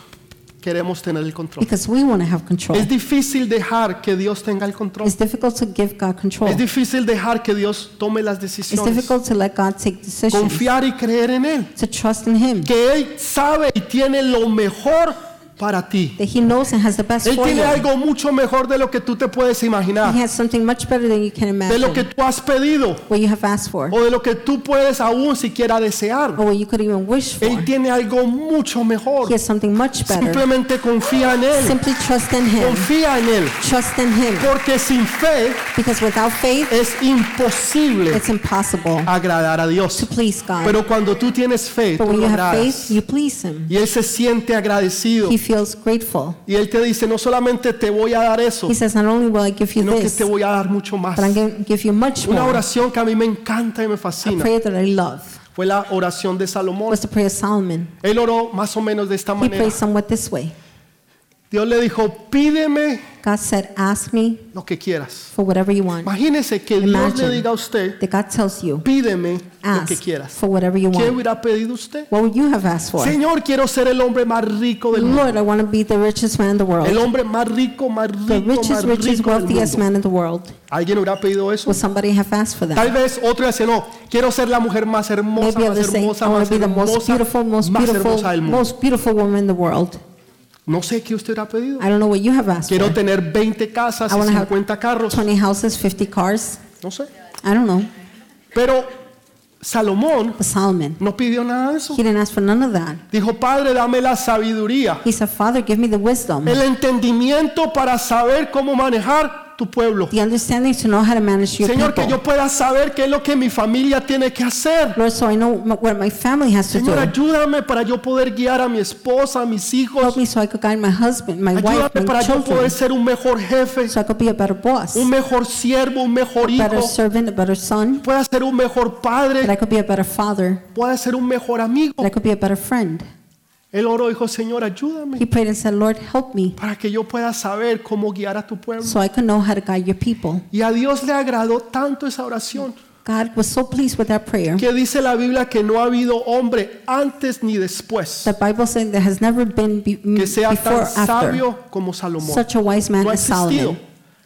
Speaker 2: queremos tener el control.
Speaker 1: because we want to have control.
Speaker 2: Es difícil dejar que Dios tenga el control.
Speaker 1: It's difficult to give God control.
Speaker 2: Es difícil dejar que Dios tome las
Speaker 1: It's
Speaker 2: decisiones.
Speaker 1: difficult to let God take decisions,
Speaker 2: Confiar y creer en Él.
Speaker 1: to trust in Him,
Speaker 2: Que Él sabe y tiene lo mejor para ti.
Speaker 1: that He knows and has the best
Speaker 2: Él
Speaker 1: for
Speaker 2: tiene
Speaker 1: you.
Speaker 2: algo mucho mejor de lo que tú te puedes imaginar.
Speaker 1: He has something much better than you can
Speaker 2: De lo que
Speaker 1: imagine,
Speaker 2: tú has pedido.
Speaker 1: what you have asked for,
Speaker 2: O de lo que tú puedes aún siquiera desear.
Speaker 1: or what you could even wish for.
Speaker 2: Él tiene algo mucho mejor.
Speaker 1: He has something much better.
Speaker 2: Simplemente confía en Él.
Speaker 1: Simply trust in Him.
Speaker 2: Confía en Él.
Speaker 1: Trust in Him.
Speaker 2: Porque sin fe
Speaker 1: Because without faith,
Speaker 2: es imposible
Speaker 1: it's impossible
Speaker 2: agradar a Dios.
Speaker 1: to please God.
Speaker 2: Pero cuando tú tienes fe,
Speaker 1: But
Speaker 2: tú
Speaker 1: when
Speaker 2: lo
Speaker 1: you have
Speaker 2: agradas.
Speaker 1: faith, you please Him.
Speaker 2: Y Él se siente agradecido.
Speaker 1: He feels grateful.
Speaker 2: Y Él te dice, no solamente te voy a dar eso,
Speaker 1: He says, Not only will I give you
Speaker 2: sino que
Speaker 1: this,
Speaker 2: te voy a dar mucho más.
Speaker 1: but I'm going to give you much
Speaker 2: Una
Speaker 1: more.
Speaker 2: oración que a mí me encanta y me
Speaker 1: A
Speaker 2: fascina
Speaker 1: prayer that I love
Speaker 2: fue la oración de Salomón.
Speaker 1: was the prayer of Solomon.
Speaker 2: Él oró más o menos de esta
Speaker 1: He
Speaker 2: manera.
Speaker 1: prayed somewhat this way
Speaker 2: Dios le dijo, pídeme
Speaker 1: God said, Ask me
Speaker 2: lo que quieras.
Speaker 1: for whatever you want.
Speaker 2: Imagínese que Dios
Speaker 1: Imagine.
Speaker 2: le diga a usted,
Speaker 1: That God tells you,
Speaker 2: pídeme lo que
Speaker 1: Ask
Speaker 2: quieras.
Speaker 1: for whatever you
Speaker 2: ¿Qué
Speaker 1: want.
Speaker 2: hubiera pedido usted?
Speaker 1: What would you have asked for?
Speaker 2: Señor, quiero ser el hombre más rico del mundo.
Speaker 1: Lord, I want to be the richest man in the
Speaker 2: El
Speaker 1: world.
Speaker 2: hombre más rico, más
Speaker 1: The
Speaker 2: rico, más
Speaker 1: richest, richest,
Speaker 2: rico del
Speaker 1: wealthiest
Speaker 2: mundo.
Speaker 1: man in the world.
Speaker 2: ¿Alguien hubiera pedido eso?
Speaker 1: Would somebody have asked for
Speaker 2: Tal
Speaker 1: that?
Speaker 2: vez otro dice, no, quiero ser la mujer más hermosa,
Speaker 1: Maybe
Speaker 2: más
Speaker 1: others say,
Speaker 2: hermosa,
Speaker 1: I want
Speaker 2: más
Speaker 1: to be the most
Speaker 2: hermosa,
Speaker 1: beautiful, most
Speaker 2: más
Speaker 1: beautiful,
Speaker 2: hermosa del mundo.
Speaker 1: most beautiful woman in the world.
Speaker 2: No sé qué usted hubiera pedido.
Speaker 1: I don't know what you have asked
Speaker 2: Quiero
Speaker 1: for.
Speaker 2: tener 20 casas
Speaker 1: I
Speaker 2: y
Speaker 1: wanna have
Speaker 2: 50 carros.
Speaker 1: 20 houses, 50 cars.
Speaker 2: No sé.
Speaker 1: I don't know.
Speaker 2: Pero Salomón
Speaker 1: But Solomon,
Speaker 2: no pidió nada de eso.
Speaker 1: he didn't ask for none of that.
Speaker 2: Dijo, Padre, dame la sabiduría,
Speaker 1: He said, Father, give me the wisdom,
Speaker 2: el entendimiento para saber cómo manejar tu pueblo.
Speaker 1: the understanding to know how to manage your
Speaker 2: Señor, que yo
Speaker 1: people.
Speaker 2: pueda saber qué es lo que mi familia tiene que hacer.
Speaker 1: Lord, so I know what my family has to
Speaker 2: Señor,
Speaker 1: do.
Speaker 2: ayúdame para yo poder guiar a mi esposa, a mis hijos.
Speaker 1: Help me so I could guide my husband, my wife,
Speaker 2: Ayúdame
Speaker 1: my
Speaker 2: para yo
Speaker 1: children,
Speaker 2: poder ser un mejor jefe,
Speaker 1: so I could be a better boss,
Speaker 2: un mejor siervo, un mejor
Speaker 1: better
Speaker 2: hijo.
Speaker 1: servant, a better son,
Speaker 2: Pueda ser un mejor
Speaker 1: that
Speaker 2: padre,
Speaker 1: I could be a better father,
Speaker 2: pueda ser un mejor amigo.
Speaker 1: that I could be a better friend.
Speaker 2: Él oró y dijo, Señor, ayúdame
Speaker 1: He prayed and said, Lord, help me
Speaker 2: para que yo pueda saber cómo guiar a tu pueblo.
Speaker 1: so I could know how to guide your people.
Speaker 2: Y a Dios le agradó tanto esa oración
Speaker 1: God was so pleased with that prayer.
Speaker 2: que dice la Biblia que no ha habido hombre antes ni después
Speaker 1: The Bible says there has never been be-
Speaker 2: que sea
Speaker 1: before
Speaker 2: tan
Speaker 1: after
Speaker 2: sabio como Salomón.
Speaker 1: such a wise man
Speaker 2: No ha
Speaker 1: as Solomon.
Speaker 2: existido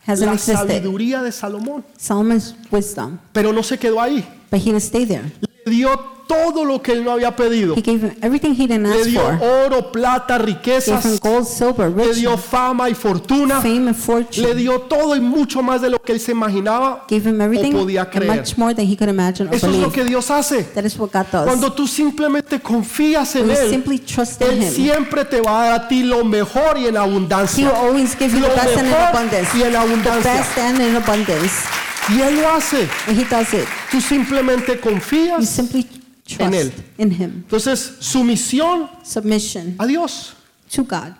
Speaker 1: Hasn't
Speaker 2: la
Speaker 1: existed.
Speaker 2: sabiduría de Salomón,
Speaker 1: Solomon's wisdom,
Speaker 2: pero no se quedó ahí.
Speaker 1: but he didn't stay there.
Speaker 2: Le dio todo lo que él no había pedido.
Speaker 1: He gave him everything he didn't
Speaker 2: Le
Speaker 1: ask
Speaker 2: dio
Speaker 1: for.
Speaker 2: oro, plata,
Speaker 1: Gave him
Speaker 2: riquezas,
Speaker 1: gold, silver,
Speaker 2: le
Speaker 1: riches,
Speaker 2: dio fama y fortuna,
Speaker 1: fame and
Speaker 2: le
Speaker 1: fortune.
Speaker 2: dio todo y mucho más de lo que él se imaginaba
Speaker 1: Gave him everything
Speaker 2: podía
Speaker 1: and
Speaker 2: creer.
Speaker 1: much more than he could imagine or
Speaker 2: Eso es lo
Speaker 1: believe.
Speaker 2: que Dios hace.
Speaker 1: That is what God does.
Speaker 2: Cuando tú simplemente confías en
Speaker 1: you
Speaker 2: Él,
Speaker 1: simply trust in
Speaker 2: Él
Speaker 1: Him,
Speaker 2: siempre te va a dar a ti lo mejor y en
Speaker 1: He
Speaker 2: abundancia.
Speaker 1: will always give you
Speaker 2: Lo
Speaker 1: the best and in
Speaker 2: mejor
Speaker 1: abundance.
Speaker 2: y en
Speaker 1: The
Speaker 2: abundancia.
Speaker 1: best and in abundance.
Speaker 2: Y Él lo hace.
Speaker 1: And He does it.
Speaker 2: Tú simplemente
Speaker 1: You
Speaker 2: confías.
Speaker 1: simply
Speaker 2: En Él.
Speaker 1: trust in Him.
Speaker 2: Entonces, sumisión
Speaker 1: Submission
Speaker 2: a Dios.
Speaker 1: to God.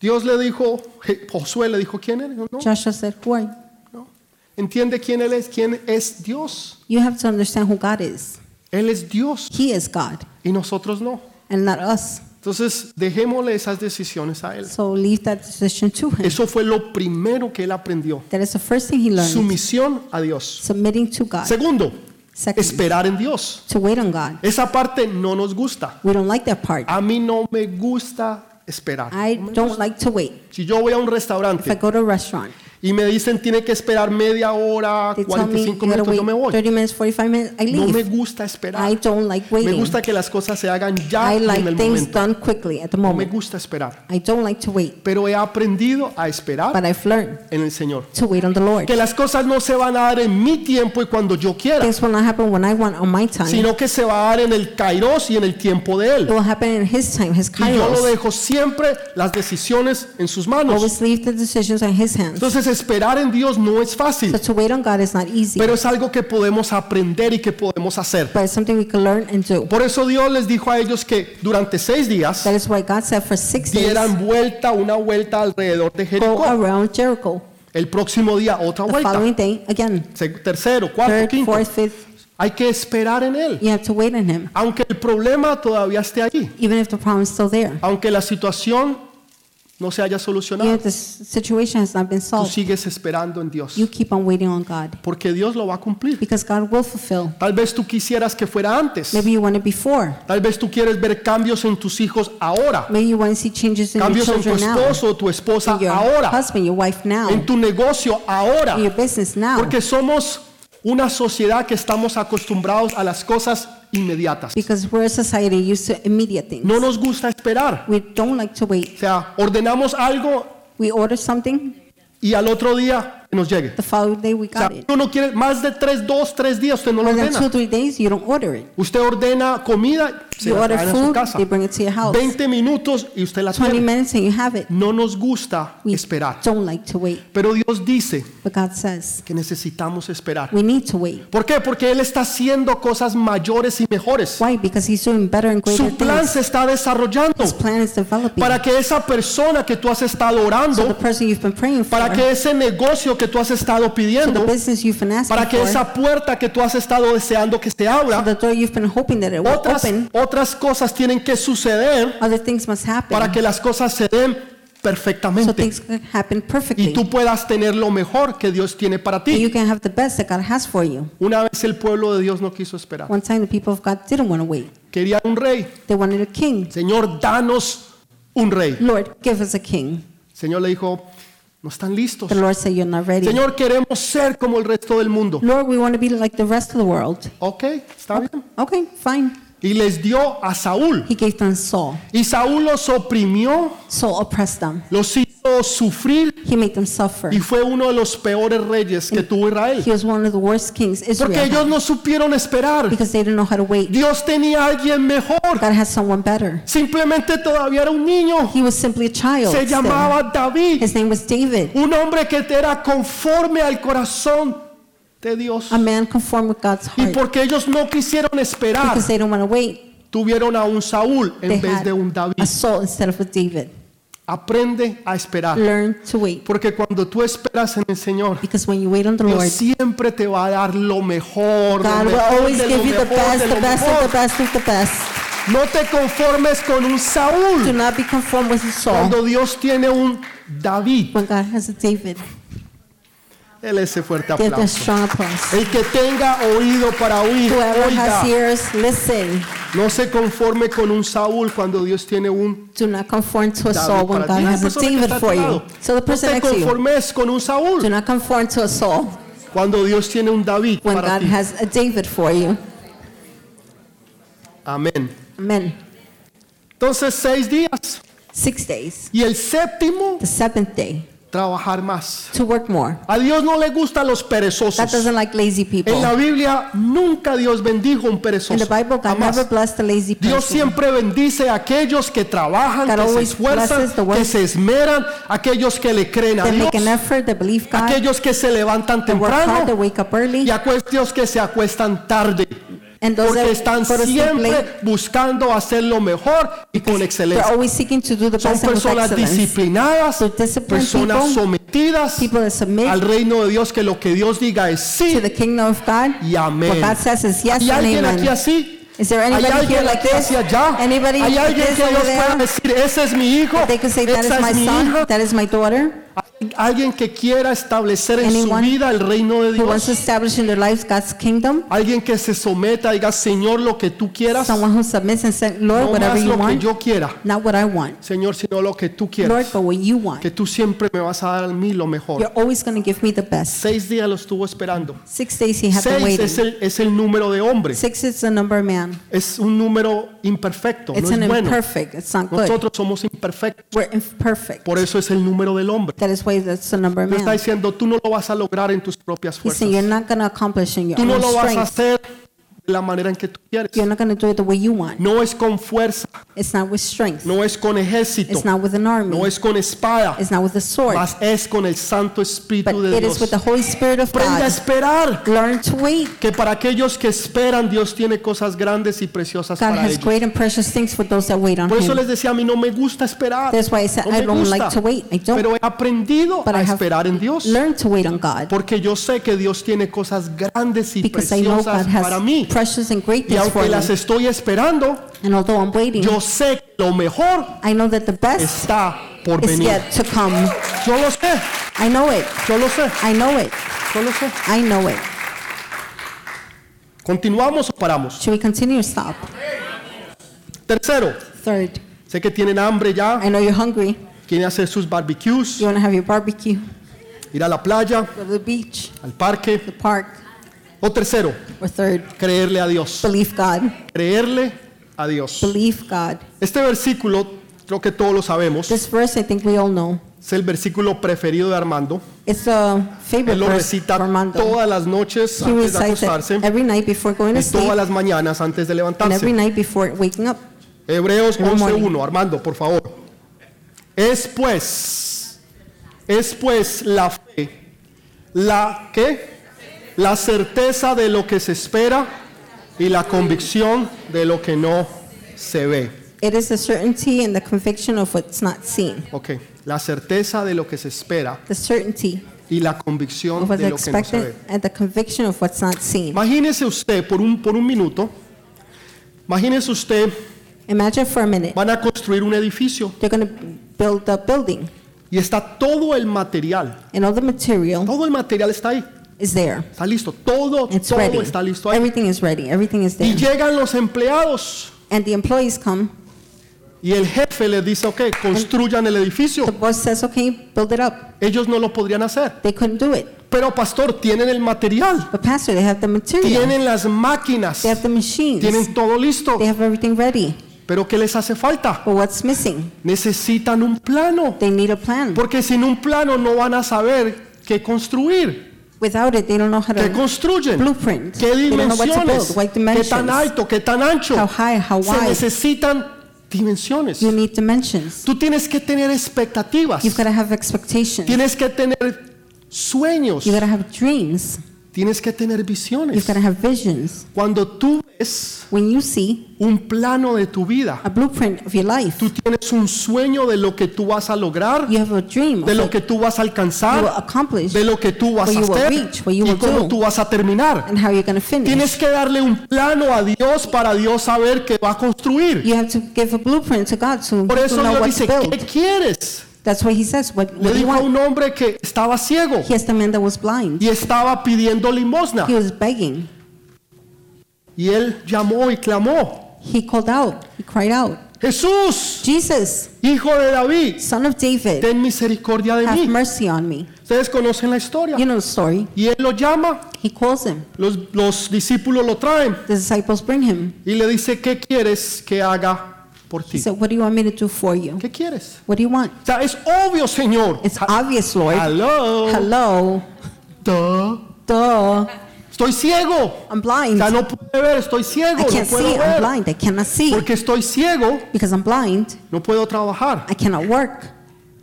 Speaker 2: Dios le dijo, Je- Josué le dijo, ¿quién eres? No,
Speaker 1: Joshua said, Who are you?
Speaker 2: no. Entiende quién Él es, quién es Dios.
Speaker 1: You have to understand who God is.
Speaker 2: Él es Dios
Speaker 1: He is God
Speaker 2: y nosotros no.
Speaker 1: and not us.
Speaker 2: Entonces, dejémosle esas decisiones a Él.
Speaker 1: So leave that decision to Him.
Speaker 2: Eso fue lo primero que Él aprendió.
Speaker 1: That is the first thing He learned.
Speaker 2: Sumisión a Dios.
Speaker 1: Submitting to God.
Speaker 2: Segundo,
Speaker 1: Second,
Speaker 2: esperar en Dios.
Speaker 1: to wait on God.
Speaker 2: Esa parte no nos gusta.
Speaker 1: We don't like that part.
Speaker 2: A mí no me gusta esperar.
Speaker 1: I don't like to wait.
Speaker 2: Si yo voy a un
Speaker 1: If I
Speaker 2: restaurante
Speaker 1: go to a restaurant,
Speaker 2: y me dicen tiene que esperar media hora,
Speaker 1: they tell me you
Speaker 2: 45
Speaker 1: gotta
Speaker 2: minutos, yo me voy.
Speaker 1: 30 minutes, 45 minutes, I
Speaker 2: No me gusta esperar.
Speaker 1: I don't like
Speaker 2: Me
Speaker 1: waiting.
Speaker 2: gusta que las cosas se hagan ya
Speaker 1: I
Speaker 2: en el
Speaker 1: things
Speaker 2: momento.
Speaker 1: done quickly at the
Speaker 2: No me
Speaker 1: moment.
Speaker 2: gusta esperar.
Speaker 1: I don't like to wait.
Speaker 2: Pero he aprendido a esperar
Speaker 1: But I've learned
Speaker 2: en el Señor.
Speaker 1: to wait on the Lord.
Speaker 2: Que las cosas no se van a dar en mi tiempo y cuando yo quiera,
Speaker 1: Things will not happen when I want on my time.
Speaker 2: sino que se va a dar en el kairos y en el tiempo de
Speaker 1: It
Speaker 2: Él.
Speaker 1: will happen in His time, His
Speaker 2: Y yo lo dejo siempre las decisiones en sus manos.
Speaker 1: Always leave the decisions in His hands.
Speaker 2: Entonces esperar en Dios no es fácil,
Speaker 1: So to wait on God is not easy,
Speaker 2: pero es algo que podemos aprender y que podemos hacer.
Speaker 1: but it's something we can learn and do.
Speaker 2: Por eso Dios les dijo a ellos que durante seis días
Speaker 1: That is why God said for six days,
Speaker 2: dieran vuelta, una vuelta alrededor de
Speaker 1: go
Speaker 2: Jericó.
Speaker 1: around Jericho.
Speaker 2: El próximo día otra
Speaker 1: The
Speaker 2: vuelta.
Speaker 1: following day, again,
Speaker 2: Tercero, cuarto,
Speaker 1: third,
Speaker 2: quinto.
Speaker 1: fourth, fifth,
Speaker 2: Hay que esperar en Él.
Speaker 1: you have to wait on Him,
Speaker 2: Aunque el problema todavía esté allí.
Speaker 1: even if the problem is still there.
Speaker 2: Aunque la situación no se haya solucionado.
Speaker 1: if the s- situation has not been
Speaker 2: Tú
Speaker 1: solved,
Speaker 2: sigues esperando en Dios.
Speaker 1: you keep on waiting on God
Speaker 2: Porque Dios lo va a cumplir.
Speaker 1: because God will fulfill.
Speaker 2: Tal vez tú quisieras que fuera antes.
Speaker 1: Maybe you want it before.
Speaker 2: Tal vez tú quieres ver cambios en tus hijos ahora.
Speaker 1: Maybe you want to see changes in your
Speaker 2: Cambios en tu
Speaker 1: children now,
Speaker 2: esposo o tu esposa
Speaker 1: in your
Speaker 2: ahora.
Speaker 1: husband, your wife now,
Speaker 2: En tu negocio ahora.
Speaker 1: in your business now.
Speaker 2: Porque somos una sociedad que estamos acostumbrados a las cosas inmediatas.
Speaker 1: Because we're a society used to immediate things.
Speaker 2: No nos gusta esperar.
Speaker 1: We don't like to wait.
Speaker 2: O sea, ordenamos algo
Speaker 1: We order something,
Speaker 2: y al otro día nos llegue.
Speaker 1: the following day we
Speaker 2: O sea,
Speaker 1: got it.
Speaker 2: uno no quiere más de tres, dos, tres días, usted no lo
Speaker 1: than two,
Speaker 2: ordena.
Speaker 1: three days, you don't order it.
Speaker 2: Usted ordena comida, se
Speaker 1: You
Speaker 2: la
Speaker 1: order
Speaker 2: traen a su
Speaker 1: food,
Speaker 2: casa.
Speaker 1: they bring it to your house.
Speaker 2: 20 minutos y usted la
Speaker 1: 20
Speaker 2: tiene.
Speaker 1: minutes and you have it.
Speaker 2: No nos gusta
Speaker 1: We
Speaker 2: esperar.
Speaker 1: don't like to wait.
Speaker 2: Pero Dios dice
Speaker 1: But God says
Speaker 2: que necesitamos esperar.
Speaker 1: we need to wait.
Speaker 2: ¿Por qué? Porque Él está haciendo cosas mayores y mejores.
Speaker 1: Why? Because He's doing better and greater
Speaker 2: Su plan
Speaker 1: things.
Speaker 2: se está desarrollando
Speaker 1: His plan is developing.
Speaker 2: para que esa persona que tú has estado
Speaker 1: So the
Speaker 2: orando,
Speaker 1: person you've been praying for,
Speaker 2: para que ese negocio que tú has estado
Speaker 1: so the
Speaker 2: pidiendo,
Speaker 1: business you've been asking
Speaker 2: para que
Speaker 1: for,
Speaker 2: esa puerta que tú has estado deseando que se
Speaker 1: so
Speaker 2: abra,
Speaker 1: the door you've been hoping that it will
Speaker 2: otras,
Speaker 1: open,
Speaker 2: otras cosas tienen que suceder
Speaker 1: other things must happen.
Speaker 2: para que las cosas se den
Speaker 1: so
Speaker 2: perfectamente
Speaker 1: things can happen
Speaker 2: y
Speaker 1: perfectly.
Speaker 2: tú puedas tener lo mejor que Dios tiene para
Speaker 1: And
Speaker 2: ti.
Speaker 1: you can have the best that God has for you.
Speaker 2: Una vez el pueblo de Dios no quiso esperar.
Speaker 1: One time the people of God didn't want to wait.
Speaker 2: Querían un rey.
Speaker 1: They wanted a king.
Speaker 2: Señor, danos un rey.
Speaker 1: Lord, give us a king.
Speaker 2: El Señor le dijo, no están listos.
Speaker 1: The Lord said, You're not ready.
Speaker 2: Señor, queremos ser como el resto del mundo.
Speaker 1: Lord, we want to be like the rest of the world.
Speaker 2: Ok, está bien.
Speaker 1: Okay, fine.
Speaker 2: Y les dio a Saúl.
Speaker 1: He gave them Saul.
Speaker 2: Y Saúl los oprimió,
Speaker 1: Saul oppressed them.
Speaker 2: los hizo sufrir
Speaker 1: He made them suffer.
Speaker 2: y fue uno de los peores reyes que tuvo Israel.
Speaker 1: He was one of the worst kings
Speaker 2: Porque
Speaker 1: Israel
Speaker 2: ellos
Speaker 1: had
Speaker 2: no supieron esperar.
Speaker 1: because they didn't know how to wait.
Speaker 2: Dios tenía a alguien mejor.
Speaker 1: God has someone better.
Speaker 2: Simplemente todavía era un niño.
Speaker 1: He was simply a child.
Speaker 2: Se
Speaker 1: still.
Speaker 2: llamaba David.
Speaker 1: His name was David,
Speaker 2: Un hombre que era conforme al corazón de Dios.
Speaker 1: a man conformed with God's
Speaker 2: Y
Speaker 1: heart.
Speaker 2: porque ellos no quisieron esperar,
Speaker 1: Because they don't want to wait,
Speaker 2: tuvieron a un Saúl
Speaker 1: they
Speaker 2: en vez
Speaker 1: had
Speaker 2: de un David.
Speaker 1: a Saul instead of a David.
Speaker 2: Aprende a esperar.
Speaker 1: Learn to wait.
Speaker 2: Porque cuando tú esperas en el Señor,
Speaker 1: Because when you wait on the
Speaker 2: Dios
Speaker 1: Lord,
Speaker 2: siempre te va a dar lo mejor. lo
Speaker 1: God will
Speaker 2: mejor
Speaker 1: always
Speaker 2: de lo
Speaker 1: give you the
Speaker 2: mejor,
Speaker 1: best,
Speaker 2: de
Speaker 1: the
Speaker 2: lo
Speaker 1: best of
Speaker 2: mejor.
Speaker 1: the best of the best.
Speaker 2: No te conformes con un
Speaker 1: Do
Speaker 2: Saúl
Speaker 1: not be conformed with Saul
Speaker 2: cuando Dios tiene un David.
Speaker 1: when God has a David.
Speaker 2: Él ese fuerte aplauso. El que tenga oído para oír,
Speaker 1: Whoever
Speaker 2: oiga.
Speaker 1: has ears, listen.
Speaker 2: No se conforme con un Saúl cuando Dios tiene un
Speaker 1: Do not conform to a Saul when God has David for you. So the
Speaker 2: No
Speaker 1: person
Speaker 2: te
Speaker 1: to you,
Speaker 2: conformes con un
Speaker 1: do
Speaker 2: Saúl
Speaker 1: not conform to a Saul
Speaker 2: cuando Dios tiene un David
Speaker 1: when
Speaker 2: para
Speaker 1: God
Speaker 2: ti.
Speaker 1: has a David for you.
Speaker 2: Amén.
Speaker 1: Amen.
Speaker 2: Entonces, seis días.
Speaker 1: Six days.
Speaker 2: Y el séptimo,
Speaker 1: The seventh day,
Speaker 2: trabajar más.
Speaker 1: to work more.
Speaker 2: A Dios no le gustan los
Speaker 1: That
Speaker 2: perezosos.
Speaker 1: doesn't like lazy people.
Speaker 2: En la Biblia nunca Dios bendijo un
Speaker 1: In
Speaker 2: perezoso.
Speaker 1: the Bible, God
Speaker 2: Jamás.
Speaker 1: never blessed a lazy
Speaker 2: Dios siempre bendice a aquellos que trabajan,
Speaker 1: God
Speaker 2: que se esfuerzan, que se esmeran, aquellos que le creen a Dios,
Speaker 1: make an effort, they believe God,
Speaker 2: aquellos que se levantan
Speaker 1: work hard, they
Speaker 2: temprano
Speaker 1: wake up early,
Speaker 2: y aquellos que se acuestan tarde. Porque
Speaker 1: that
Speaker 2: están siempre buscando hacer lo mejor y con excelencia.
Speaker 1: always seeking to do the
Speaker 2: Son personas disciplinadas, personas
Speaker 1: people,
Speaker 2: sometidas
Speaker 1: that
Speaker 2: al reino de Dios, que lo que Dios diga es
Speaker 1: to
Speaker 2: sí
Speaker 1: the kingdom of God,
Speaker 2: y amén.
Speaker 1: what God says is yes
Speaker 2: ¿Hay
Speaker 1: and
Speaker 2: alguien aquí así?
Speaker 1: Is there
Speaker 2: ¿Hay
Speaker 1: anybody here
Speaker 2: alguien
Speaker 1: like
Speaker 2: aquí
Speaker 1: this?
Speaker 2: allá?
Speaker 1: Anybody
Speaker 2: ¿Hay
Speaker 1: like
Speaker 2: alguien que Dios pueda decir, ese es mi hijo,
Speaker 1: They could say that
Speaker 2: esa
Speaker 1: is my
Speaker 2: es mi
Speaker 1: son,
Speaker 2: hija?
Speaker 1: that is my daughter.
Speaker 2: Alguien que quiera establecer en su vida el reino de
Speaker 1: Who wants to
Speaker 2: Dios. Alguien que se someta y diga, Señor, lo que tú quieras,
Speaker 1: Someone who submits and says, Lord,
Speaker 2: no
Speaker 1: whatever
Speaker 2: más
Speaker 1: you
Speaker 2: lo que
Speaker 1: want,
Speaker 2: yo quiera,
Speaker 1: not what I want.
Speaker 2: Señor, sino lo que tú
Speaker 1: Lord,
Speaker 2: quieras.
Speaker 1: but what you want.
Speaker 2: Que tú siempre me vas a dar a mí lo mejor.
Speaker 1: You're always going to give me the best.
Speaker 2: Seis días lo estuvo esperando.
Speaker 1: Six days he had been
Speaker 2: Seis
Speaker 1: waiting.
Speaker 2: es el, es el número de hombre.
Speaker 1: Six is the number of man.
Speaker 2: Es un número imperfecto,
Speaker 1: It's
Speaker 2: no
Speaker 1: an
Speaker 2: es bueno.
Speaker 1: imperfect. It's not good.
Speaker 2: Nosotros somos imperfectos.
Speaker 1: We're imperfect.
Speaker 2: Por eso es el número del hombre.
Speaker 1: That is that's the number of
Speaker 2: Te está
Speaker 1: man.
Speaker 2: diciendo, tú no lo vas a lograr en tus propias
Speaker 1: He's saying you're not going to accomplish in your
Speaker 2: Tú no
Speaker 1: own
Speaker 2: lo vas a
Speaker 1: strength.
Speaker 2: hacer de la manera en que tú quieres.
Speaker 1: You're not going to do it the way you want.
Speaker 2: No es con fuerza,
Speaker 1: It's not with strength.
Speaker 2: no es con ejército,
Speaker 1: It's not with an army.
Speaker 2: no es con espada,
Speaker 1: It's not with a sword.
Speaker 2: mas es con el Santo
Speaker 1: But
Speaker 2: Espíritu de
Speaker 1: it is
Speaker 2: Dios.
Speaker 1: with the Holy Spirit of
Speaker 2: Aprende a
Speaker 1: God.
Speaker 2: esperar.
Speaker 1: Learn to wait.
Speaker 2: Que para aquellos que esperan, Dios tiene cosas grandes y preciosas
Speaker 1: God
Speaker 2: para
Speaker 1: has
Speaker 2: ellos.
Speaker 1: great and precious things for those that wait on
Speaker 2: Por eso
Speaker 1: Him.
Speaker 2: les decía, a mí no me gusta esperar.
Speaker 1: That's why I said
Speaker 2: No
Speaker 1: I don't
Speaker 2: gusta.
Speaker 1: like to wait. I don't.
Speaker 2: Pero he aprendido
Speaker 1: But
Speaker 2: a
Speaker 1: I have
Speaker 2: esperar en Dios.
Speaker 1: learned to wait on God
Speaker 2: Porque yo sé que Dios tiene cosas grandes y
Speaker 1: because I know
Speaker 2: preciosas
Speaker 1: God has
Speaker 2: para mí.
Speaker 1: Precious and great
Speaker 2: Y
Speaker 1: things for
Speaker 2: aunque las
Speaker 1: me.
Speaker 2: estoy esperando,
Speaker 1: And although I'm waiting,
Speaker 2: yo sé que lo mejor
Speaker 1: I know that the best
Speaker 2: está por
Speaker 1: is
Speaker 2: venir.
Speaker 1: yet to come.
Speaker 2: Yo lo sé,
Speaker 1: I know it.
Speaker 2: yo lo sé,
Speaker 1: I know it.
Speaker 2: yo lo sé.
Speaker 1: I know it.
Speaker 2: ¿Continuamos o paramos?
Speaker 1: Should we continue or stop?
Speaker 2: Tercero,
Speaker 1: Third,
Speaker 2: sé que tienen hambre ya,
Speaker 1: I know you're hungry.
Speaker 2: quieren hacer sus barbecues,
Speaker 1: You want to have your barbecue,
Speaker 2: ir a la playa,
Speaker 1: go to the beach,
Speaker 2: al parque.
Speaker 1: the park.
Speaker 2: O tercero,
Speaker 1: Or third,
Speaker 2: creerle a Dios.
Speaker 1: believe God.
Speaker 2: Creerle a Dios.
Speaker 1: Believe God.
Speaker 2: Este versículo, creo que todos lo sabemos,
Speaker 1: This verse, I think we all know.
Speaker 2: es el versículo preferido de Armando.
Speaker 1: It's a favorite
Speaker 2: Él lo
Speaker 1: verse
Speaker 2: recita
Speaker 1: for Armando.
Speaker 2: todas las noches
Speaker 1: He
Speaker 2: antes de
Speaker 1: recites
Speaker 2: acostarse
Speaker 1: it every night before going to
Speaker 2: y todas
Speaker 1: sleep
Speaker 2: las mañanas antes de
Speaker 1: and every
Speaker 2: levantarse.
Speaker 1: night before waking up.
Speaker 2: Hebreos
Speaker 1: Every morning.
Speaker 2: 11.1, Armando, por favor. Es pues, es pues la fe, la ¿qué? La certeza de lo que se espera y la convicción de lo que no se ve.
Speaker 1: It is the certainty and the conviction of what's not seen.
Speaker 2: Ok, la certeza de lo que se espera
Speaker 1: The certainty
Speaker 2: y la convicción de lo que no se ve.
Speaker 1: and the conviction of what's not seen.
Speaker 2: Imagínese usted por un, por un minuto, imagínese usted,
Speaker 1: Imagine for a minute,
Speaker 2: van a construir un edificio
Speaker 1: they're going to build a building
Speaker 2: y está todo el material,
Speaker 1: and all the material
Speaker 2: todo el material está ahí,
Speaker 1: is there.
Speaker 2: está listo, todo,
Speaker 1: It's
Speaker 2: todo
Speaker 1: ready.
Speaker 2: está listo ahí.
Speaker 1: Everything is ready. Everything is
Speaker 2: Y
Speaker 1: there.
Speaker 2: llegan los empleados
Speaker 1: And the employees come.
Speaker 2: y el jefe les dice, ok, construyan el
Speaker 1: The
Speaker 2: edificio.
Speaker 1: boss says, okay, build it up.
Speaker 2: Ellos no lo podrían hacer.
Speaker 1: They couldn't do it.
Speaker 2: Pero pastor, tienen el material,
Speaker 1: But pastor, they have the material.
Speaker 2: tienen las máquinas,
Speaker 1: They have the machines.
Speaker 2: tienen todo listo.
Speaker 1: They have everything ready.
Speaker 2: Pero ¿qué les hace falta?
Speaker 1: But what's missing?
Speaker 2: Necesitan un plano.
Speaker 1: They need a plan.
Speaker 2: Porque sin un plano no van a saber qué construir,
Speaker 1: Without it, they don't know how to
Speaker 2: construyen,
Speaker 1: blueprint.
Speaker 2: qué
Speaker 1: They don't know what to
Speaker 2: dimensiones,
Speaker 1: build, what
Speaker 2: qué
Speaker 1: dimensions,
Speaker 2: tan alto, qué tan ancho.
Speaker 1: how high, how
Speaker 2: Se
Speaker 1: wide.
Speaker 2: necesitan dimensiones.
Speaker 1: You need dimensions.
Speaker 2: Tú tienes que tener expectativas,
Speaker 1: You've got to have expectations.
Speaker 2: tienes que tener sueños,
Speaker 1: You've got to have dreams.
Speaker 2: Tienes que tener
Speaker 1: You've
Speaker 2: visiones.
Speaker 1: got to have visions.
Speaker 2: Cuando tú ves
Speaker 1: When you see
Speaker 2: un plano de tu vida,
Speaker 1: a blueprint of your life,
Speaker 2: tú tienes un sueño de lo que tú vas a lograr,
Speaker 1: you have a dream
Speaker 2: de lo que tú vas a
Speaker 1: you will
Speaker 2: alcanzar,
Speaker 1: accomplish
Speaker 2: de lo que tú vas
Speaker 1: What
Speaker 2: a
Speaker 1: you will
Speaker 2: hacer
Speaker 1: reach, what you
Speaker 2: y
Speaker 1: will
Speaker 2: cómo
Speaker 1: do.
Speaker 2: tú vas a terminar.
Speaker 1: and how you're to finish.
Speaker 2: Tienes que darle un plano a Dios para Dios saber que va a construir.
Speaker 1: You have to give a blueprint to God so
Speaker 2: Por eso
Speaker 1: know
Speaker 2: Dios
Speaker 1: what
Speaker 2: dice,
Speaker 1: to
Speaker 2: ¿qué quieres?
Speaker 1: That's what he says. What,
Speaker 2: Le
Speaker 1: what you
Speaker 2: dijo a un hombre que estaba ciego
Speaker 1: He has the man that was blind.
Speaker 2: y estaba pidiendo limosna.
Speaker 1: He was begging.
Speaker 2: Y él llamó y clamó,
Speaker 1: He called out. He cried out,
Speaker 2: Jesús,
Speaker 1: Jesus,
Speaker 2: hijo de David,
Speaker 1: son of David,
Speaker 2: ten misericordia de
Speaker 1: have
Speaker 2: mí.
Speaker 1: mercy on me.
Speaker 2: Ustedes conocen la historia.
Speaker 1: You know the story.
Speaker 2: Y él lo llama,
Speaker 1: He calls him.
Speaker 2: los, los discípulos lo traen
Speaker 1: The disciples bring him.
Speaker 2: y le dice, ¿qué quieres que haga por
Speaker 1: He
Speaker 2: ti?
Speaker 1: said, What do you want me to do for you?
Speaker 2: ¿Qué quieres?
Speaker 1: What do you want?
Speaker 2: O sea, es obvio, Señor.
Speaker 1: It's
Speaker 2: Ha-
Speaker 1: obvious, Lord.
Speaker 2: Hello.
Speaker 1: Hello.
Speaker 2: Duh.
Speaker 1: Duh.
Speaker 2: Estoy ciego.
Speaker 1: I'm
Speaker 2: O
Speaker 1: blind.
Speaker 2: sea, no puedo ver, estoy ciego,
Speaker 1: I
Speaker 2: no
Speaker 1: can't
Speaker 2: puedo
Speaker 1: see. I'm
Speaker 2: ver.
Speaker 1: blind. I cannot see.
Speaker 2: Porque estoy ciego,
Speaker 1: Because I'm blind,
Speaker 2: no puedo trabajar,
Speaker 1: I cannot work.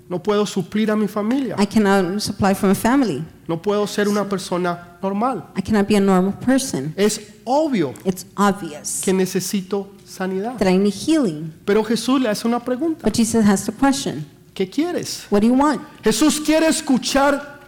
Speaker 2: no puedo suplir a mi familia,
Speaker 1: I cannot supply for my family.
Speaker 2: no puedo ser una persona normal.
Speaker 1: I cannot be a normal person.
Speaker 2: Es obvio
Speaker 1: It's obvious
Speaker 2: que necesito sanidad.
Speaker 1: that I need healing.
Speaker 2: Pero Jesús le hace una pregunta.
Speaker 1: But Jesus has the question
Speaker 2: ¿Qué quieres?
Speaker 1: What do you want?
Speaker 2: Jesús quiere escuchar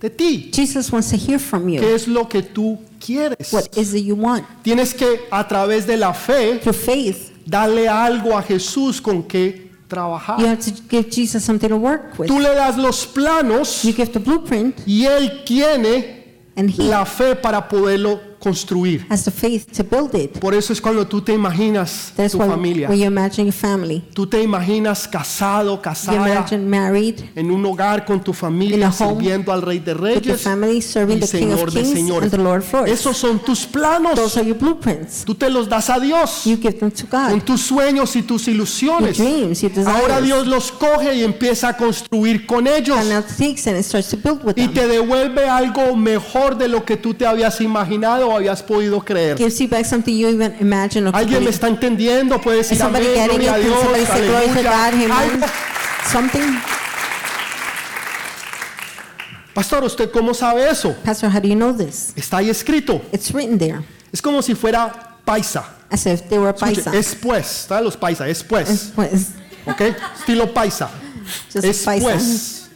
Speaker 2: de ti.
Speaker 1: Jesus wants to hear from
Speaker 2: ¿Qué
Speaker 1: you.
Speaker 2: es lo que tú quieres?
Speaker 1: What is it you want?
Speaker 2: Tienes que a través de la fe
Speaker 1: Through faith,
Speaker 2: darle algo a Jesús con que
Speaker 1: you
Speaker 2: trabajar.
Speaker 1: have to give Jesus something to work with.
Speaker 2: Tú le das los planos
Speaker 1: You give the blueprint,
Speaker 2: y Él tiene
Speaker 1: and He
Speaker 2: la fe para poderlo construir.
Speaker 1: has the faith to build it.
Speaker 2: Por eso es cuando tú te imaginas
Speaker 1: That's
Speaker 2: tu familia.
Speaker 1: when you imagine your family,
Speaker 2: Tú te imaginas casado, casada,
Speaker 1: married
Speaker 2: en un hogar con tu familia, sirviendo al Rey de Reyes
Speaker 1: family, serving
Speaker 2: y
Speaker 1: the King
Speaker 2: Señor de
Speaker 1: Kings
Speaker 2: Señores.
Speaker 1: and the Lord of Lords.
Speaker 2: Esos son tus planos.
Speaker 1: Those are your blueprints.
Speaker 2: Tú te los das a Dios
Speaker 1: You give them to
Speaker 2: con
Speaker 1: God.
Speaker 2: tus sueños y tus
Speaker 1: Your
Speaker 2: ilusiones.
Speaker 1: dreams, your
Speaker 2: Ahora. Dios los coge y empieza a construir con ellos
Speaker 1: God now takes it and starts to build with
Speaker 2: y
Speaker 1: them.
Speaker 2: te devuelve algo mejor de lo que tú te habías imaginado o habías podido creer.
Speaker 1: gives you back something you even imagine or
Speaker 2: ¿Alguien me está entendiendo? Puede decir
Speaker 1: Is somebody
Speaker 2: amén,
Speaker 1: getting it?
Speaker 2: gloria a
Speaker 1: Can
Speaker 2: Dios,
Speaker 1: somebody say glory to God?
Speaker 2: aleluya.
Speaker 1: Amen.
Speaker 2: Algo.
Speaker 1: Something?
Speaker 2: Pastor, ¿usted cómo sabe eso?
Speaker 1: Pastor, how do you know this?
Speaker 2: Está ahí escrito.
Speaker 1: It's written there.
Speaker 2: Es como si fuera paisa.
Speaker 1: As if they were
Speaker 2: Escuche,
Speaker 1: paisa.
Speaker 2: es pues, ¿saben los paisa? Es pues,
Speaker 1: Es pues,
Speaker 2: ¿ok? Estilo paisa.
Speaker 1: just
Speaker 2: Es
Speaker 1: paisa.
Speaker 2: pues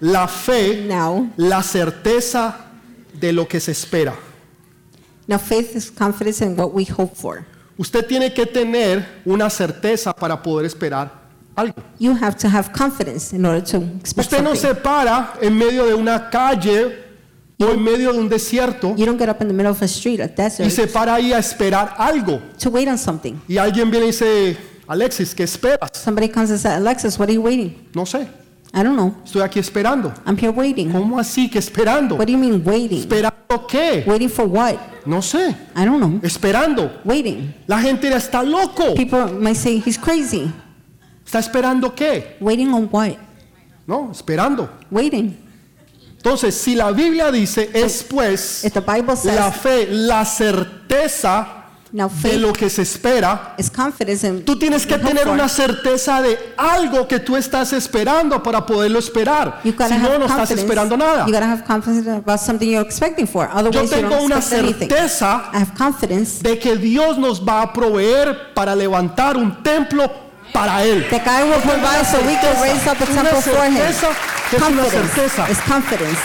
Speaker 2: la fe,
Speaker 1: Now,
Speaker 2: la certeza de lo que se espera.
Speaker 1: Now faith is confidence in what we hope for.
Speaker 2: Usted tiene que tener una certeza para poder esperar algo.
Speaker 1: You have to have confidence in order to expect
Speaker 2: Usted no
Speaker 1: something.
Speaker 2: se para en medio de una calle o en medio de un desierto
Speaker 1: You don't get up in the middle of a street, a
Speaker 2: y
Speaker 1: desert,
Speaker 2: se para ahí a esperar algo.
Speaker 1: to wait on something.
Speaker 2: Y alguien viene y dice, Alexis, ¿qué esperas?
Speaker 1: Somebody comes and says, Alexis, what are you waiting?
Speaker 2: No sé,
Speaker 1: I don't know.
Speaker 2: estoy aquí esperando.
Speaker 1: I'm here waiting.
Speaker 2: ¿Cómo así que esperando?
Speaker 1: What do you mean waiting?
Speaker 2: ¿Esperando qué?
Speaker 1: Waiting for what?
Speaker 2: No sé,
Speaker 1: I don't know.
Speaker 2: esperando.
Speaker 1: Waiting.
Speaker 2: La gente ya está loco.
Speaker 1: People might say he's crazy.
Speaker 2: ¿Está esperando qué?
Speaker 1: Waiting on what?
Speaker 2: No, esperando.
Speaker 1: Waiting.
Speaker 2: Entonces, si la Biblia dice, es pues
Speaker 1: says
Speaker 2: la fe, la certeza
Speaker 1: now
Speaker 2: de
Speaker 1: faith
Speaker 2: lo que se espera,
Speaker 1: is confidence in
Speaker 2: tú tienes que tener una certeza de algo que tú estás esperando para poderlo esperar.
Speaker 1: You
Speaker 2: Si no, no estás esperando nada.
Speaker 1: You gotta have confidence about something you're expecting for.
Speaker 2: Yo
Speaker 1: you
Speaker 2: tengo
Speaker 1: don't
Speaker 2: una certeza
Speaker 1: I have confidence
Speaker 2: de que Dios nos va a proveer para levantar un templo para Él.
Speaker 1: that God will provide so we can raise up a temple for Him.
Speaker 2: certeza es una
Speaker 1: Confidence
Speaker 2: certeza.
Speaker 1: is confidence.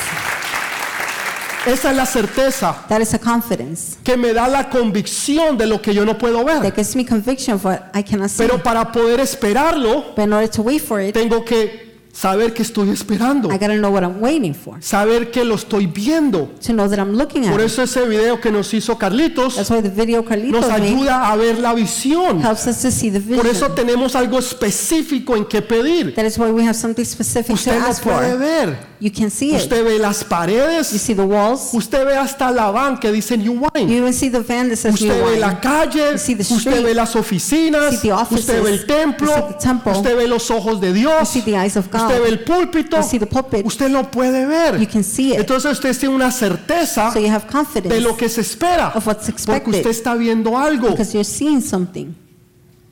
Speaker 2: Esa es la certeza
Speaker 1: That is a confidence
Speaker 2: que me da la convicción de lo que yo no puedo ver.
Speaker 1: that gives me conviction of what I cannot see.
Speaker 2: Pero para poder esperarlo,
Speaker 1: But in order to wait for it,
Speaker 2: tengo que saber que estoy esperando,
Speaker 1: I gotta know what I'm waiting for.
Speaker 2: saber que lo estoy viendo.
Speaker 1: To know that I'm looking at
Speaker 2: Por
Speaker 1: it.
Speaker 2: eso ese video que nos hizo Carlitos
Speaker 1: That's why the video Carlitos
Speaker 2: nos ayuda a ver la visión.
Speaker 1: helps us to see the
Speaker 2: Por eso
Speaker 1: vision.
Speaker 2: tenemos algo específico en que pedir.
Speaker 1: That is why we have something specific to
Speaker 2: Usted lo
Speaker 1: ask
Speaker 2: puede
Speaker 1: for.
Speaker 2: ver.
Speaker 1: You can see it.
Speaker 2: Usted ve las
Speaker 1: You
Speaker 2: paredes.
Speaker 1: see the walls.
Speaker 2: Usted ve hasta la van que dice New
Speaker 1: You even see the van that says New
Speaker 2: Usted ve
Speaker 1: Wine.
Speaker 2: la calle,
Speaker 1: You see the
Speaker 2: usted ve las oficinas,
Speaker 1: You see the offices.
Speaker 2: usted ve el templo,
Speaker 1: You see the temple.
Speaker 2: usted ve los ojos de
Speaker 1: You
Speaker 2: Dios,
Speaker 1: see the eyes of God.
Speaker 2: Usted ve el púlpito,
Speaker 1: pulpit.
Speaker 2: usted lo puede ver.
Speaker 1: You can see it.
Speaker 2: Entonces usted tiene una certeza
Speaker 1: So you have
Speaker 2: de lo que se espera,
Speaker 1: of
Speaker 2: porque usted está viendo algo.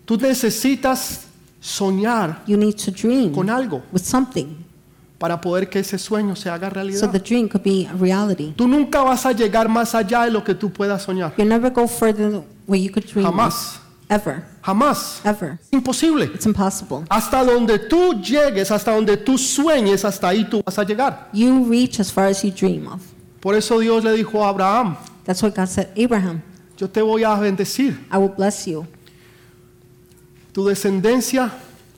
Speaker 2: Tú necesitas soñar
Speaker 1: You need to dream
Speaker 2: con algo
Speaker 1: with something
Speaker 2: para poder que ese sueño se haga
Speaker 1: so
Speaker 2: realidad.
Speaker 1: the dream could be a reality.
Speaker 2: Tú nunca vas a llegar más allá de lo que tú puedas soñar.
Speaker 1: You never go further than where you could dream. of.
Speaker 2: Jamás,
Speaker 1: Ever.
Speaker 2: Jamás.
Speaker 1: Ever.
Speaker 2: Imposible.
Speaker 1: It's impossible.
Speaker 2: Hasta donde tú llegues, hasta donde tú sueñes, hasta ahí tú vas a llegar.
Speaker 1: You reach as far as you dream of.
Speaker 2: Por eso Dios le dijo a Abraham,
Speaker 1: That's what God said, Abraham,
Speaker 2: yo te voy a bendecir.
Speaker 1: I will bless you.
Speaker 2: Tu descendencia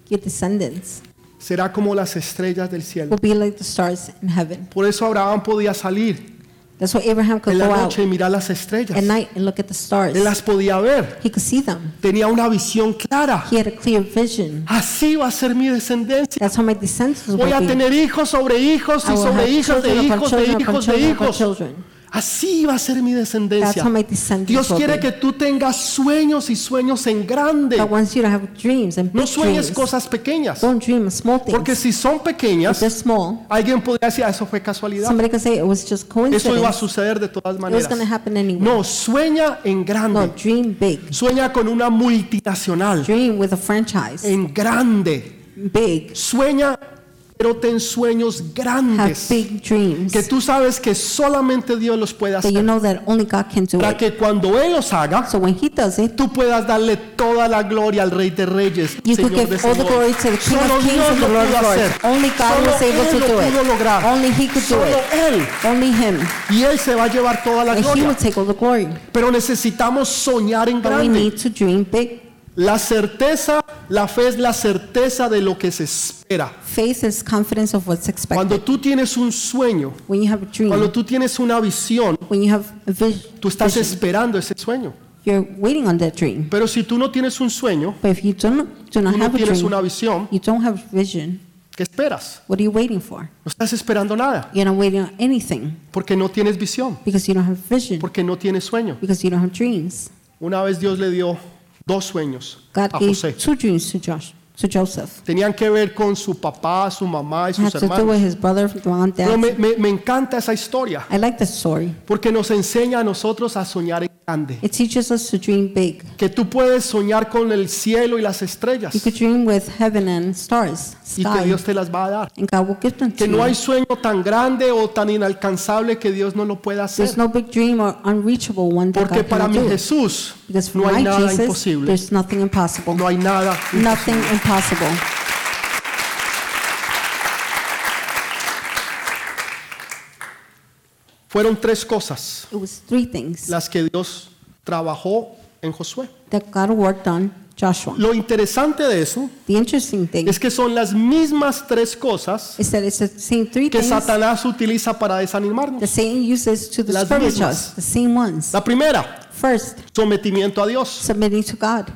Speaker 1: Your descendants
Speaker 2: será como las estrellas del cielo.
Speaker 1: will be like the stars in heaven.
Speaker 2: Por eso Abraham podía salir
Speaker 1: That's why Abraham could
Speaker 2: en la
Speaker 1: go out
Speaker 2: noche y mirar las estrellas.
Speaker 1: at night and look at the stars.
Speaker 2: Él las podía ver.
Speaker 1: He could see them.
Speaker 2: Tenía una visión clara.
Speaker 1: He had a clear vision.
Speaker 2: Así va a ser mi descendencia.
Speaker 1: That's how my descendants
Speaker 2: Voy a
Speaker 1: be.
Speaker 2: tener hijos sobre hijos
Speaker 1: I
Speaker 2: y
Speaker 1: will
Speaker 2: sobre
Speaker 1: have
Speaker 2: hijos de
Speaker 1: children upon
Speaker 2: hijos de
Speaker 1: children upon
Speaker 2: hijos de
Speaker 1: children upon
Speaker 2: hijos.
Speaker 1: children.
Speaker 2: Así va a ser mi descendencia. Dios quiere que tú tengas sueños y sueños en grande.
Speaker 1: God wants you to have dreams and
Speaker 2: No sueñes cosas pequeñas. Porque si son pequeñas, alguien podría decir, "Ah, eso fue casualidad. Eso iba a suceder de todas maneras.
Speaker 1: going to happen anyway.
Speaker 2: No, sueña en
Speaker 1: No,
Speaker 2: grande.
Speaker 1: dream big.
Speaker 2: Sueña con una multinacional.
Speaker 1: Dream with a franchise.
Speaker 2: En grande.
Speaker 1: Big.
Speaker 2: Sueña, pero ten sueños grandes.
Speaker 1: dreams
Speaker 2: Que tú sabes que solamente Dios los puede
Speaker 1: that you
Speaker 2: hacer.
Speaker 1: know do
Speaker 2: Para
Speaker 1: it.
Speaker 2: que cuando Él los haga,
Speaker 1: So He it,
Speaker 2: tú puedas darle toda la gloria al Rey de Reyes, Señor de Solo Dios lo pudo hacer.
Speaker 1: Only God
Speaker 2: Solo
Speaker 1: was able
Speaker 2: Él
Speaker 1: to
Speaker 2: lo
Speaker 1: do
Speaker 2: pudo
Speaker 1: it.
Speaker 2: lograr.
Speaker 1: Only He could do
Speaker 2: Solo
Speaker 1: it.
Speaker 2: Él.
Speaker 1: Only Him.
Speaker 2: Y Él se va a llevar toda la
Speaker 1: And He
Speaker 2: gloria.
Speaker 1: will take all the glory.
Speaker 2: Pero necesitamos soñar en
Speaker 1: But we
Speaker 2: grande.
Speaker 1: need to dream big.
Speaker 2: La certeza, la fe es la certeza de lo que se espera.
Speaker 1: Faith is confidence of what's
Speaker 2: Cuando
Speaker 1: expected.
Speaker 2: tú tienes un sueño,
Speaker 1: When you have a
Speaker 2: cuando
Speaker 1: dream,
Speaker 2: tú tienes una visión,
Speaker 1: when you have a vis-
Speaker 2: tú estás
Speaker 1: vision,
Speaker 2: esperando ese sueño.
Speaker 1: you're waiting on that dream.
Speaker 2: Pero si tú no tienes un sueño,
Speaker 1: But if you don't, do not
Speaker 2: tú no
Speaker 1: have a
Speaker 2: tienes
Speaker 1: dream,
Speaker 2: una visión,
Speaker 1: you don't have vision,
Speaker 2: ¿qué esperas?
Speaker 1: what are you waiting for?
Speaker 2: No estás esperando nada,
Speaker 1: You're not waiting on anything
Speaker 2: porque no tienes visión,
Speaker 1: because you don't have vision,
Speaker 2: porque no tienes sueño.
Speaker 1: because you don't have dreams.
Speaker 2: Una vez Dios le dio dos sueños
Speaker 1: God
Speaker 2: a
Speaker 1: gave
Speaker 2: José.
Speaker 1: two dreams to Joseph.
Speaker 2: Tenían que ver con su papá, su mamá y
Speaker 1: had
Speaker 2: sus
Speaker 1: to do with
Speaker 2: hermanos.
Speaker 1: his brother, mom,
Speaker 2: Pero
Speaker 1: dad.
Speaker 2: me, me- me encanta esa historia
Speaker 1: I like this story.
Speaker 2: porque nos enseña a nosotros a soñar en grande.
Speaker 1: It teaches us to dream big.
Speaker 2: Que tú puedes soñar con el cielo y las estrellas
Speaker 1: You could dream with heaven and stars,
Speaker 2: y que
Speaker 1: sky,
Speaker 2: Dios te las va a dar.
Speaker 1: and God will give them to
Speaker 2: Que no hay
Speaker 1: you.
Speaker 2: sueño tan grande o tan inalcanzable que Dios no lo pueda
Speaker 1: There's
Speaker 2: hacer.
Speaker 1: no big dream or unreachable one that
Speaker 2: Porque
Speaker 1: God
Speaker 2: para
Speaker 1: can
Speaker 2: mi
Speaker 1: do.
Speaker 2: Jesús
Speaker 1: Because for
Speaker 2: no hay
Speaker 1: my
Speaker 2: nada
Speaker 1: Jesus,
Speaker 2: imposible.
Speaker 1: there's nothing impossible.
Speaker 2: No hay nada.
Speaker 1: Nothing impossible.
Speaker 2: Fueron tres cosas
Speaker 1: It was three things
Speaker 2: las que Dios trabajó en Josué.
Speaker 1: that God worked on Joshua.
Speaker 2: Lo interesante de eso
Speaker 1: The interesting thing
Speaker 2: es que son las mismas tres cosas
Speaker 1: is that it's the same three
Speaker 2: que
Speaker 1: things
Speaker 2: Satanás utiliza para desanimarnos.
Speaker 1: Satan uses to
Speaker 2: Las
Speaker 1: discourage
Speaker 2: mismas.
Speaker 1: us, the same ones.
Speaker 2: La primera,
Speaker 1: First,
Speaker 2: sometimiento a Dios.
Speaker 1: submitting to God.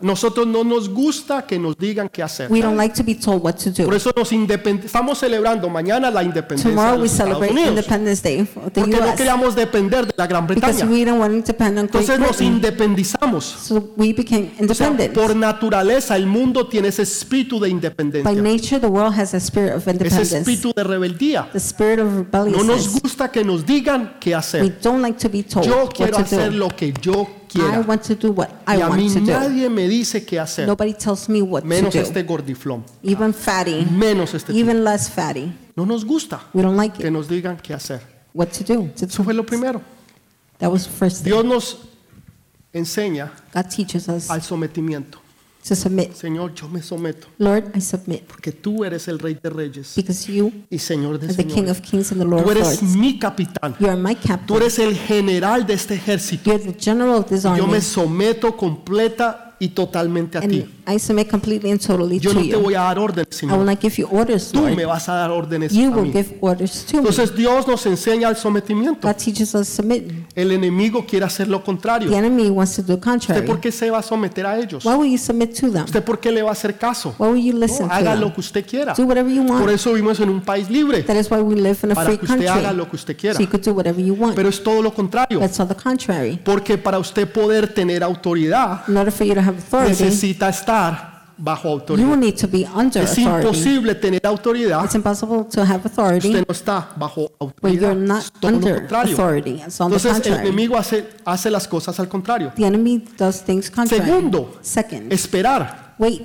Speaker 2: Nosotros no nos gusta que nos digan qué hacer.
Speaker 1: We don't like to be told what to
Speaker 2: Por
Speaker 1: do.
Speaker 2: eso nos estamos celebrando mañana la independencia de
Speaker 1: Tomorrow we
Speaker 2: Estados
Speaker 1: celebrate
Speaker 2: Unidos.
Speaker 1: Independence Day of the
Speaker 2: Porque no
Speaker 1: U.S.
Speaker 2: queríamos depender de la Gran
Speaker 1: because
Speaker 2: Bretaña.
Speaker 1: we don't want to depend on Great
Speaker 2: Entonces nos
Speaker 1: Britain.
Speaker 2: independizamos.
Speaker 1: So we became
Speaker 2: O sea,
Speaker 1: independent.
Speaker 2: por naturaleza el mundo tiene ese espíritu de
Speaker 1: By
Speaker 2: independencia,
Speaker 1: nature, the world has a spirit of
Speaker 2: ese
Speaker 1: independence,
Speaker 2: espíritu de rebeldía.
Speaker 1: the spirit of
Speaker 2: No nos
Speaker 1: rebelliousness.
Speaker 2: gusta que nos digan qué
Speaker 1: We
Speaker 2: hacer.
Speaker 1: don't like to be told
Speaker 2: Yo
Speaker 1: what
Speaker 2: quiero
Speaker 1: to
Speaker 2: hacer
Speaker 1: do.
Speaker 2: lo que yo
Speaker 1: I
Speaker 2: quiera.
Speaker 1: want to do what I
Speaker 2: Y a mí
Speaker 1: want to do.
Speaker 2: nadie me dice qué hacer.
Speaker 1: Nobody tells me what to
Speaker 2: Menos
Speaker 1: do.
Speaker 2: este gordiflón.
Speaker 1: Even fatty,
Speaker 2: Menos este tipo.
Speaker 1: even less fatty.
Speaker 2: No nos gusta
Speaker 1: We don't like
Speaker 2: que
Speaker 1: it.
Speaker 2: nos digan qué hacer.
Speaker 1: What to do.
Speaker 2: Eso fue lo primero.
Speaker 1: That was the first thing.
Speaker 2: Dios nos enseña
Speaker 1: God teaches us
Speaker 2: al sometimiento.
Speaker 1: To submit.
Speaker 2: Señor, yo me someto
Speaker 1: Lord, I submit
Speaker 2: porque tú eres el rey de reyes
Speaker 1: because you
Speaker 2: y Señor de
Speaker 1: are the King of kings and the Lord
Speaker 2: Tú
Speaker 1: of
Speaker 2: eres
Speaker 1: lords.
Speaker 2: mi capitán.
Speaker 1: You are my
Speaker 2: Tú
Speaker 1: captain.
Speaker 2: eres el general de este ejército.
Speaker 1: You're the general of this
Speaker 2: Yo
Speaker 1: army.
Speaker 2: me someto completa y totalmente a ti.
Speaker 1: I submit completely and totally
Speaker 2: Yo
Speaker 1: to
Speaker 2: no te
Speaker 1: you.
Speaker 2: voy a dar órdenes,
Speaker 1: I will not give you orders,
Speaker 2: Tú me
Speaker 1: Lord.
Speaker 2: vas a dar órdenes
Speaker 1: You
Speaker 2: a
Speaker 1: will
Speaker 2: mí.
Speaker 1: give orders to me.
Speaker 2: Entonces Dios nos enseña el sometimiento.
Speaker 1: God teaches us submit.
Speaker 2: El enemigo quiere hacer lo
Speaker 1: The
Speaker 2: contrario.
Speaker 1: enemy wants to do
Speaker 2: ¿Usted por
Speaker 1: contrary.
Speaker 2: qué se va a someter a ellos?
Speaker 1: Why will you submit to them?
Speaker 2: ¿Usted por qué le va a hacer caso?
Speaker 1: Why will you
Speaker 2: No,
Speaker 1: listen to
Speaker 2: haga lo
Speaker 1: them?
Speaker 2: que usted quiera.
Speaker 1: Do whatever you
Speaker 2: Por
Speaker 1: want.
Speaker 2: eso vivimos en un país libre,
Speaker 1: That is why we live in a
Speaker 2: para
Speaker 1: free
Speaker 2: que usted haga
Speaker 1: country.
Speaker 2: lo que usted quiera.
Speaker 1: So you could do whatever you want.
Speaker 2: Pero es todo lo contrario.
Speaker 1: That's all the contrary.
Speaker 2: Porque para usted poder tener autoridad,
Speaker 1: In order for you to have authority,
Speaker 2: necesita estar bajo
Speaker 1: you
Speaker 2: autoridad.
Speaker 1: will need to be under
Speaker 2: Es
Speaker 1: authority.
Speaker 2: imposible tener autoridad
Speaker 1: It's impossible to have authority
Speaker 2: usted no está bajo
Speaker 1: where you're
Speaker 2: autoridad.
Speaker 1: not
Speaker 2: lo
Speaker 1: under
Speaker 2: contrario.
Speaker 1: authority. It's on the
Speaker 2: Entonces el
Speaker 1: contrary.
Speaker 2: enemigo hace, hace las cosas al contrario.
Speaker 1: The enemy does things contrary.
Speaker 2: Segundo.
Speaker 1: Second,
Speaker 2: Esperar.
Speaker 1: wait.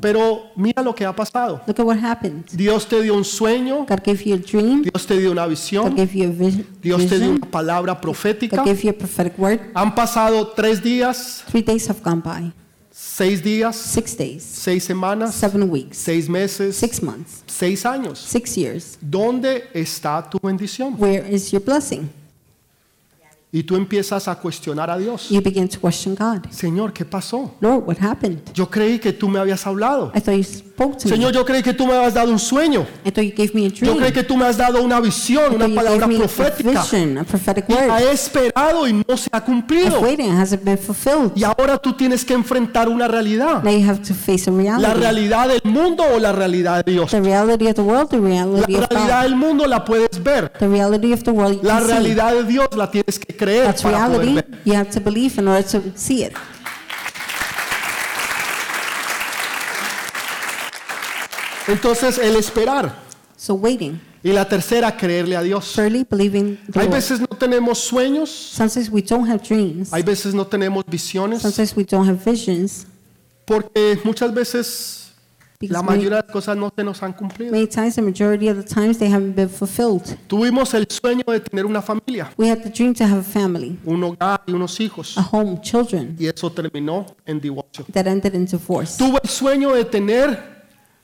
Speaker 2: Pero mira lo que ha pasado.
Speaker 1: Look at what happened.
Speaker 2: Dios te dio un sueño,
Speaker 1: God gave you a dream.
Speaker 2: Dios te dio una
Speaker 1: God
Speaker 2: visión,
Speaker 1: gave you a vis-
Speaker 2: Dios te dio
Speaker 1: vision.
Speaker 2: una palabra profética.
Speaker 1: God gave you a prophetic word.
Speaker 2: Han pasado tres días,
Speaker 1: Three days have gone by.
Speaker 2: Seis días,
Speaker 1: Six days.
Speaker 2: seis semanas,
Speaker 1: Seven weeks.
Speaker 2: seis meses,
Speaker 1: Six months.
Speaker 2: seis años.
Speaker 1: Six years.
Speaker 2: ¿Dónde está tu bendición?
Speaker 1: Where is your blessing?
Speaker 2: Y tú empiezas a cuestionar a Dios.
Speaker 1: You begin to question God.
Speaker 2: Señor, ¿qué pasó?
Speaker 1: Lord, what happened?
Speaker 2: Yo creí que tú me habías hablado.
Speaker 1: I thought you spoke to
Speaker 2: Señor,
Speaker 1: me.
Speaker 2: yo creí que tú me habías dado un sueño.
Speaker 1: I thought you gave me a
Speaker 2: Yo creí que tú me has dado una visión,
Speaker 1: I
Speaker 2: una palabra
Speaker 1: a
Speaker 2: profética.
Speaker 1: vision, a prophetic
Speaker 2: Y
Speaker 1: word.
Speaker 2: he esperado y no se ha
Speaker 1: I've
Speaker 2: cumplido.
Speaker 1: waited and hasn't been fulfilled.
Speaker 2: Y ahora tú tienes que enfrentar una realidad.
Speaker 1: Now you have to face a
Speaker 2: La
Speaker 1: reality.
Speaker 2: realidad del mundo o la realidad de Dios.
Speaker 1: The reality of the world, the
Speaker 2: La
Speaker 1: of
Speaker 2: realidad
Speaker 1: God.
Speaker 2: del mundo la puedes ver.
Speaker 1: The reality of the world you
Speaker 2: La
Speaker 1: can see.
Speaker 2: realidad de Dios la tienes que creer
Speaker 1: That's
Speaker 2: para poder
Speaker 1: reality.
Speaker 2: ver.
Speaker 1: You have to believe in order to see it.
Speaker 2: Entonces, el esperar.
Speaker 1: So waiting.
Speaker 2: Y la tercera, creerle a Dios.
Speaker 1: Thirdly, believing the
Speaker 2: Hay
Speaker 1: Lord.
Speaker 2: veces no tenemos sueños,
Speaker 1: Sometimes we don't have dreams.
Speaker 2: hay veces no tenemos visiones,
Speaker 1: Sometimes we don't have visions.
Speaker 2: porque muchas veces la mayoría de las cosas no se nos han cumplido.
Speaker 1: many times, the majority of the times, they haven't been fulfilled.
Speaker 2: Tuvimos el sueño de tener una familia,
Speaker 1: We had the dream to have a family,
Speaker 2: un hogar y unos hijos,
Speaker 1: a home, children,
Speaker 2: y eso terminó en divorcio.
Speaker 1: that ended in divorce.
Speaker 2: Tuve el sueño de tener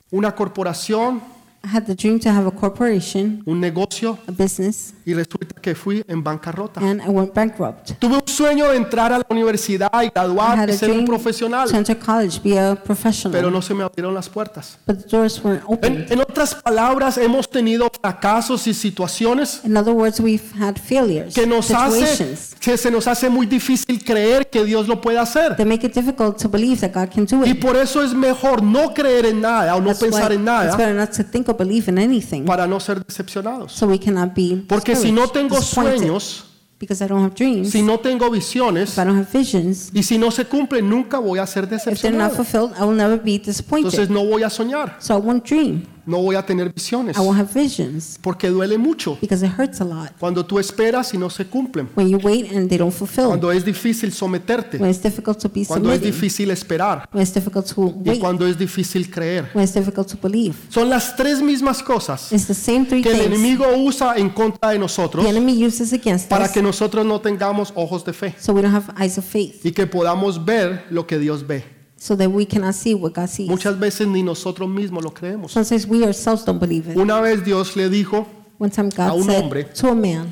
Speaker 2: una corporación,
Speaker 1: I had the dream to have a corporation,
Speaker 2: un negocio,
Speaker 1: a business,
Speaker 2: y resulta que fui en bancarrota.
Speaker 1: and I went bankrupt.
Speaker 2: Tuve un sueño de entrar a la universidad y
Speaker 1: I
Speaker 2: graduar y
Speaker 1: a
Speaker 2: ser un profesional,
Speaker 1: to enter college, be a
Speaker 2: pero
Speaker 1: professional,
Speaker 2: no se me abrieron las puertas.
Speaker 1: but the doors weren't
Speaker 2: En,
Speaker 1: opened.
Speaker 2: en otras palabras, hemos tenido fracasos y situaciones
Speaker 1: In other words, we've had failures,
Speaker 2: que nos hace,
Speaker 1: situations
Speaker 2: que se nos hace muy difícil creer que Dios lo puede hacer.
Speaker 1: that make it difficult to believe that God can do
Speaker 2: Y
Speaker 1: it.
Speaker 2: por eso es mejor no creer en nada o no
Speaker 1: That's why
Speaker 2: pensar en
Speaker 1: it's
Speaker 2: nada
Speaker 1: better not to think or believe in anything,
Speaker 2: para no ser decepcionados.
Speaker 1: so we cannot be
Speaker 2: Porque si no tengo sueños,
Speaker 1: because I don't have dreams,
Speaker 2: si no tengo visiones
Speaker 1: if I don't have visions,
Speaker 2: y si no se cumplen, nunca voy a ser
Speaker 1: if they're not
Speaker 2: decepcionado.
Speaker 1: fulfilled, I will never be
Speaker 2: Entonces no voy a soñar,
Speaker 1: So I won't dream.
Speaker 2: No voy a tener visiones,
Speaker 1: I won't have visions
Speaker 2: porque duele mucho
Speaker 1: because it hurts a lot.
Speaker 2: cuando tú esperas y no se cumplen,
Speaker 1: When you wait and they don't fulfill,
Speaker 2: cuando es difícil someterte,
Speaker 1: when it's difficult to be
Speaker 2: cuando es difícil esperar
Speaker 1: when it's difficult to
Speaker 2: y
Speaker 1: wait,
Speaker 2: cuando es difícil creer.
Speaker 1: when it's difficult to believe.
Speaker 2: Son las tres mismas cosas
Speaker 1: It's the same three
Speaker 2: que el
Speaker 1: things
Speaker 2: enemigo usa en contra de nosotros
Speaker 1: the enemy uses against
Speaker 2: para
Speaker 1: us
Speaker 2: que nosotros no tengamos ojos de fe
Speaker 1: so we don't have eyes of faith,
Speaker 2: y que podamos ver lo que Dios ve.
Speaker 1: So that we cannot see what God sees.
Speaker 2: Muchas veces ni nosotros mismos lo creemos.
Speaker 1: Sometimes we ourselves don't believe it.
Speaker 2: Una vez Dios le dijo,
Speaker 1: One time
Speaker 2: a
Speaker 1: God
Speaker 2: un
Speaker 1: said
Speaker 2: hombre.
Speaker 1: to a man,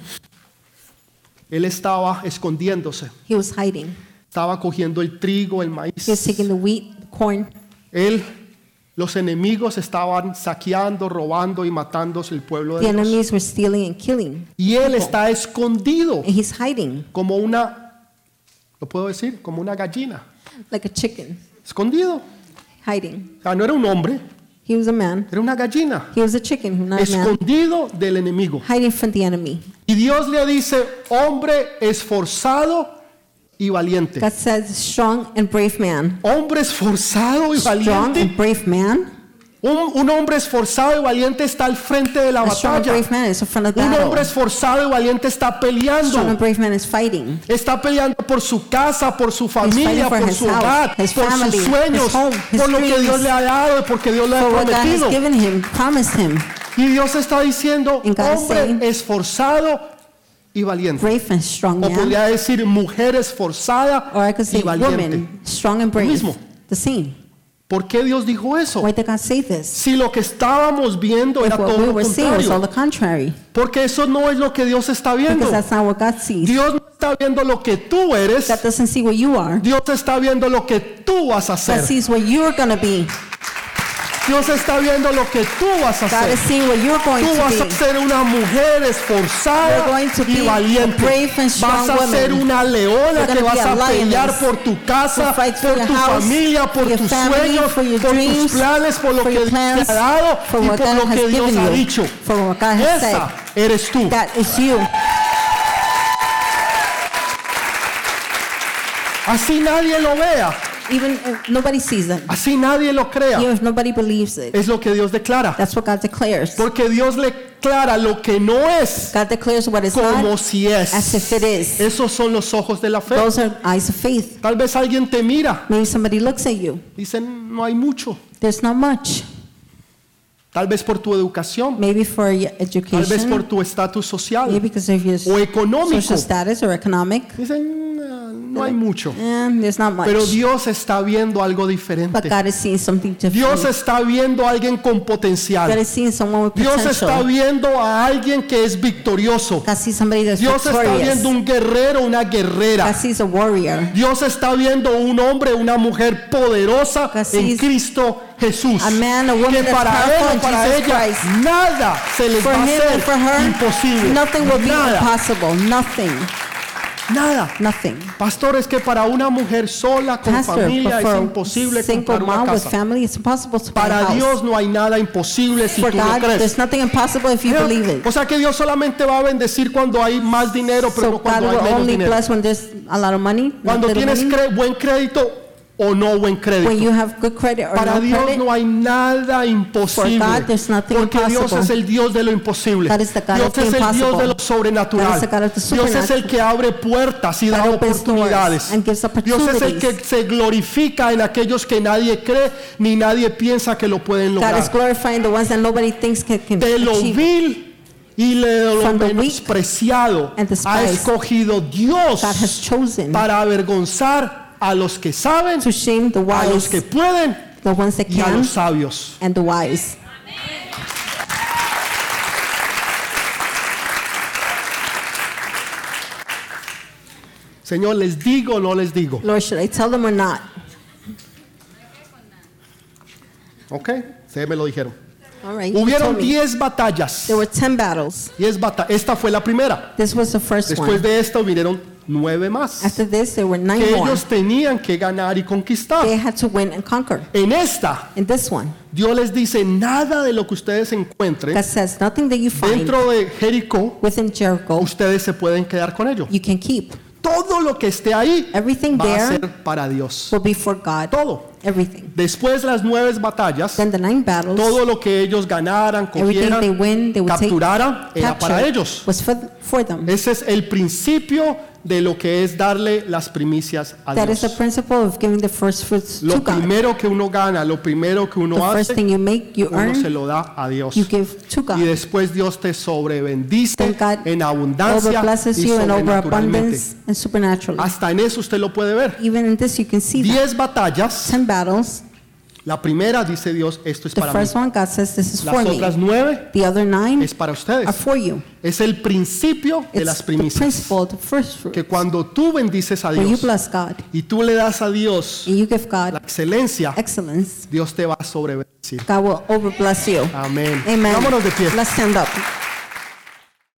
Speaker 2: él estaba escondiéndose,
Speaker 1: he was hiding.
Speaker 2: estaba cogiendo el trigo, el maíz.
Speaker 1: He was taking the wheat, corn.
Speaker 2: Él, los enemigos estaban saqueando, robando y matando el pueblo
Speaker 1: The
Speaker 2: de Dios.
Speaker 1: enemies were stealing and killing.
Speaker 2: Y él está escondido
Speaker 1: And he's hiding
Speaker 2: como una, lo puedo decir, como una gallina.
Speaker 1: like a chicken,
Speaker 2: Escondido.
Speaker 1: hiding.
Speaker 2: Sea, no era un hombre,
Speaker 1: He was a man.
Speaker 2: era una gallina.
Speaker 1: He was a chicken, not a man.
Speaker 2: Escondido del enemigo.
Speaker 1: Hiding from the enemy.
Speaker 2: Y Dios le dice, hombre esforzado y valiente.
Speaker 1: God says, strong and brave man.
Speaker 2: Hombre esforzado y
Speaker 1: Strong
Speaker 2: valiente.
Speaker 1: and brave man.
Speaker 2: Un, un hombre esforzado y valiente está al frente de la
Speaker 1: A
Speaker 2: batalla. Un hombre esforzado y valiente está peleando. Está peleando por su casa, por su familia, por su hogar, por
Speaker 1: family,
Speaker 2: sus sueños,
Speaker 1: home,
Speaker 2: por lo que. Dios le ha dado y porque Dios le ha prometido.
Speaker 1: him, him.
Speaker 2: Y Dios está diciendo, hombre
Speaker 1: saying-
Speaker 2: esforzado y valiente.
Speaker 1: Brave and strong
Speaker 2: O podría decir mujer esforzada y valiente.
Speaker 1: woman, strong and brave.
Speaker 2: mismo.
Speaker 1: The same.
Speaker 2: ¿Por qué Dios dijo eso?
Speaker 1: Why did God say this?
Speaker 2: Si lo que estábamos viendo
Speaker 1: If
Speaker 2: era
Speaker 1: what
Speaker 2: todo
Speaker 1: we
Speaker 2: lo
Speaker 1: were seeing was all
Speaker 2: contrario.
Speaker 1: the contrary.
Speaker 2: Porque eso no es lo que Dios está viendo.
Speaker 1: Because that's not what God sees.
Speaker 2: Dios no está viendo lo que tú eres.
Speaker 1: God doesn't see what you are.
Speaker 2: Dios está viendo lo que tú vas a
Speaker 1: God
Speaker 2: hacer.
Speaker 1: sees what you're going to be.
Speaker 2: Dios está viendo lo que tú vas a hacer. Tú vas a ser una mujer esforzada y valiente. Vas a ser una leona que vas
Speaker 1: a
Speaker 2: pelear por tu casa, por tu familia, por tus sueños, por tus planes, por lo que Dios te ha dado y por lo que Dios ha dicho. Esa eres tú. Así nadie lo vea,
Speaker 1: Even if nobody sees it.
Speaker 2: así nadie lo crea.
Speaker 1: Even if nobody believes it.
Speaker 2: Es lo que Dios declara.
Speaker 1: That's what God declares.
Speaker 2: Porque Dios le declara lo que no es
Speaker 1: God declares what is
Speaker 2: como
Speaker 1: not
Speaker 2: si
Speaker 1: as
Speaker 2: es.
Speaker 1: if it is.
Speaker 2: Esos son los ojos de la fe.
Speaker 1: Those are eyes of faith.
Speaker 2: Tal vez alguien te mira,
Speaker 1: Maybe somebody looks at you.
Speaker 2: dicen no hay mucho.
Speaker 1: There's not much.
Speaker 2: Tal vez por tu educación,
Speaker 1: Maybe for your
Speaker 2: tal vez por
Speaker 1: education.
Speaker 2: tu estatus social
Speaker 1: Maybe because of your
Speaker 2: o económico.
Speaker 1: social status or economic.
Speaker 2: Dicen "Ah, no hay mucho.
Speaker 1: Eh.
Speaker 2: Pero Dios está viendo algo diferente. Dios está viendo a alguien con potencial. Dios está viendo a alguien que es victorioso. Dios está viendo un guerrero, una guerrera. Dios está viendo un hombre, una mujer poderosa en Cristo Jesús.
Speaker 1: a man, a woman
Speaker 2: Que para él o para
Speaker 1: Jesus
Speaker 2: ella
Speaker 1: Christ.
Speaker 2: nada se les
Speaker 1: For
Speaker 2: va a hacer
Speaker 1: her,
Speaker 2: imposible.
Speaker 1: nothing will be
Speaker 2: Nada,
Speaker 1: impossible. Nothing.
Speaker 2: Nada.
Speaker 1: Nothing.
Speaker 2: Pastor, es que para una mujer sola con
Speaker 1: Pastor,
Speaker 2: familia es imposible comprar una casa.
Speaker 1: family, it's impossible to buy a
Speaker 2: Para. Dios no hay nada imposible si
Speaker 1: For
Speaker 2: tú lo
Speaker 1: God,
Speaker 2: crees.
Speaker 1: there's nothing impossible if you believe it.
Speaker 2: O sea que Dios solamente va a bendecir cuando hay más dinero, pero
Speaker 1: So
Speaker 2: no
Speaker 1: God
Speaker 2: cuando hay
Speaker 1: will
Speaker 2: menos dinero.
Speaker 1: bless when there's a lot of money, not
Speaker 2: Cuando tienes
Speaker 1: money.
Speaker 2: cre- buen crédito o no buen
Speaker 1: When
Speaker 2: crédito.
Speaker 1: you have good credit or
Speaker 2: Para
Speaker 1: no
Speaker 2: Dios
Speaker 1: credit,
Speaker 2: no hay nada imposible.
Speaker 1: God,
Speaker 2: Porque Dios
Speaker 1: impossible.
Speaker 2: es el Dios de lo imposible.
Speaker 1: God is the God
Speaker 2: Dios
Speaker 1: of the
Speaker 2: es el Dios
Speaker 1: impossible.
Speaker 2: de lo sobrenatural.
Speaker 1: God is the God of the
Speaker 2: Dios es el que abre puertas y
Speaker 1: God
Speaker 2: da oportunidades.
Speaker 1: and gives
Speaker 2: Dios es el que se glorifica en aquellos que nadie cree ni nadie piensa que lo pueden lograr. De lo vil y de lo menospreciado ha escogido Dios para avergonzar a los que saben,
Speaker 1: to shame the
Speaker 2: a los
Speaker 1: wise,
Speaker 2: que pueden
Speaker 1: the ones that
Speaker 2: y a
Speaker 1: can,
Speaker 2: los sabios.
Speaker 1: and the wise.
Speaker 2: Señor, ¿les digo o no les digo?
Speaker 1: Lord, should I tell them or not?
Speaker 2: ¿Ok? Ustedes me lo dijeron.
Speaker 1: All right.
Speaker 2: Hubieron
Speaker 1: told me.
Speaker 2: 10 batallas.
Speaker 1: There were 10 battles.
Speaker 2: 10 bata- Esta fue la primera.
Speaker 1: This was the first
Speaker 2: Después
Speaker 1: one.
Speaker 2: de esta vinieron nueve más
Speaker 1: After this, there were nine
Speaker 2: que
Speaker 1: more.
Speaker 2: ellos tenían que ganar y conquistar.
Speaker 1: They had to win and conquer.
Speaker 2: En esta,
Speaker 1: In this one,
Speaker 2: Dios les dice, nada de lo que ustedes encuentren
Speaker 1: God says, nothing that you find
Speaker 2: dentro de Jericó,
Speaker 1: within Jericho,
Speaker 2: ustedes se pueden quedar con ello.
Speaker 1: you can keep.
Speaker 2: Todo lo que esté ahí
Speaker 1: Everything
Speaker 2: va a
Speaker 1: there
Speaker 2: ser para Dios.
Speaker 1: will be for God.
Speaker 2: Todo.
Speaker 1: Everything.
Speaker 2: Después las nueve batallas,
Speaker 1: Then the nine battles,
Speaker 2: todo lo que ellos ganaran,
Speaker 1: everything they
Speaker 2: cogieran,
Speaker 1: win, they would take,
Speaker 2: capturaran, era para
Speaker 1: capture,
Speaker 2: ellos.
Speaker 1: was for, for them.
Speaker 2: Ese es el principio de lo que es darle las primicias a
Speaker 1: That is the
Speaker 2: Dios.
Speaker 1: principle of giving the first fruits to
Speaker 2: Lo
Speaker 1: God.
Speaker 2: primero que uno gana, lo primero que
Speaker 1: The
Speaker 2: uno
Speaker 1: first
Speaker 2: hace,
Speaker 1: thing you make, you
Speaker 2: uno se
Speaker 1: earn,
Speaker 2: lo da a Dios.
Speaker 1: you give to God.
Speaker 2: Y después Dios te sobrebendice
Speaker 1: Then God
Speaker 2: en abundancia
Speaker 1: overblesses
Speaker 2: y
Speaker 1: you in
Speaker 2: sobrenaturalmente.
Speaker 1: overabundance and supernaturally.
Speaker 2: Hasta en eso usted lo puede ver.
Speaker 1: Even in this, you can see that.
Speaker 2: Diez batallas.
Speaker 1: Ten battles.
Speaker 2: La primera dice Dios, esto es
Speaker 1: The
Speaker 2: para mí.
Speaker 1: first one, God says, this is for
Speaker 2: Las
Speaker 1: me.
Speaker 2: otras nueve
Speaker 1: The other nine
Speaker 2: es para ustedes.
Speaker 1: are for you.
Speaker 2: Es el principio de
Speaker 1: It's
Speaker 2: las
Speaker 1: the
Speaker 2: primicias.
Speaker 1: principle, the first fruit.
Speaker 2: Que cuando tú bendices a
Speaker 1: When you
Speaker 2: Dios
Speaker 1: bless God
Speaker 2: y tú le das a Dios
Speaker 1: and you give
Speaker 2: la
Speaker 1: God
Speaker 2: excelencia,
Speaker 1: excellence,
Speaker 2: Dios te va a sobrebendecir.
Speaker 1: God will overbless you.
Speaker 2: Amén.
Speaker 1: Amen.
Speaker 2: Vámonos de pie.
Speaker 1: Let's stand up.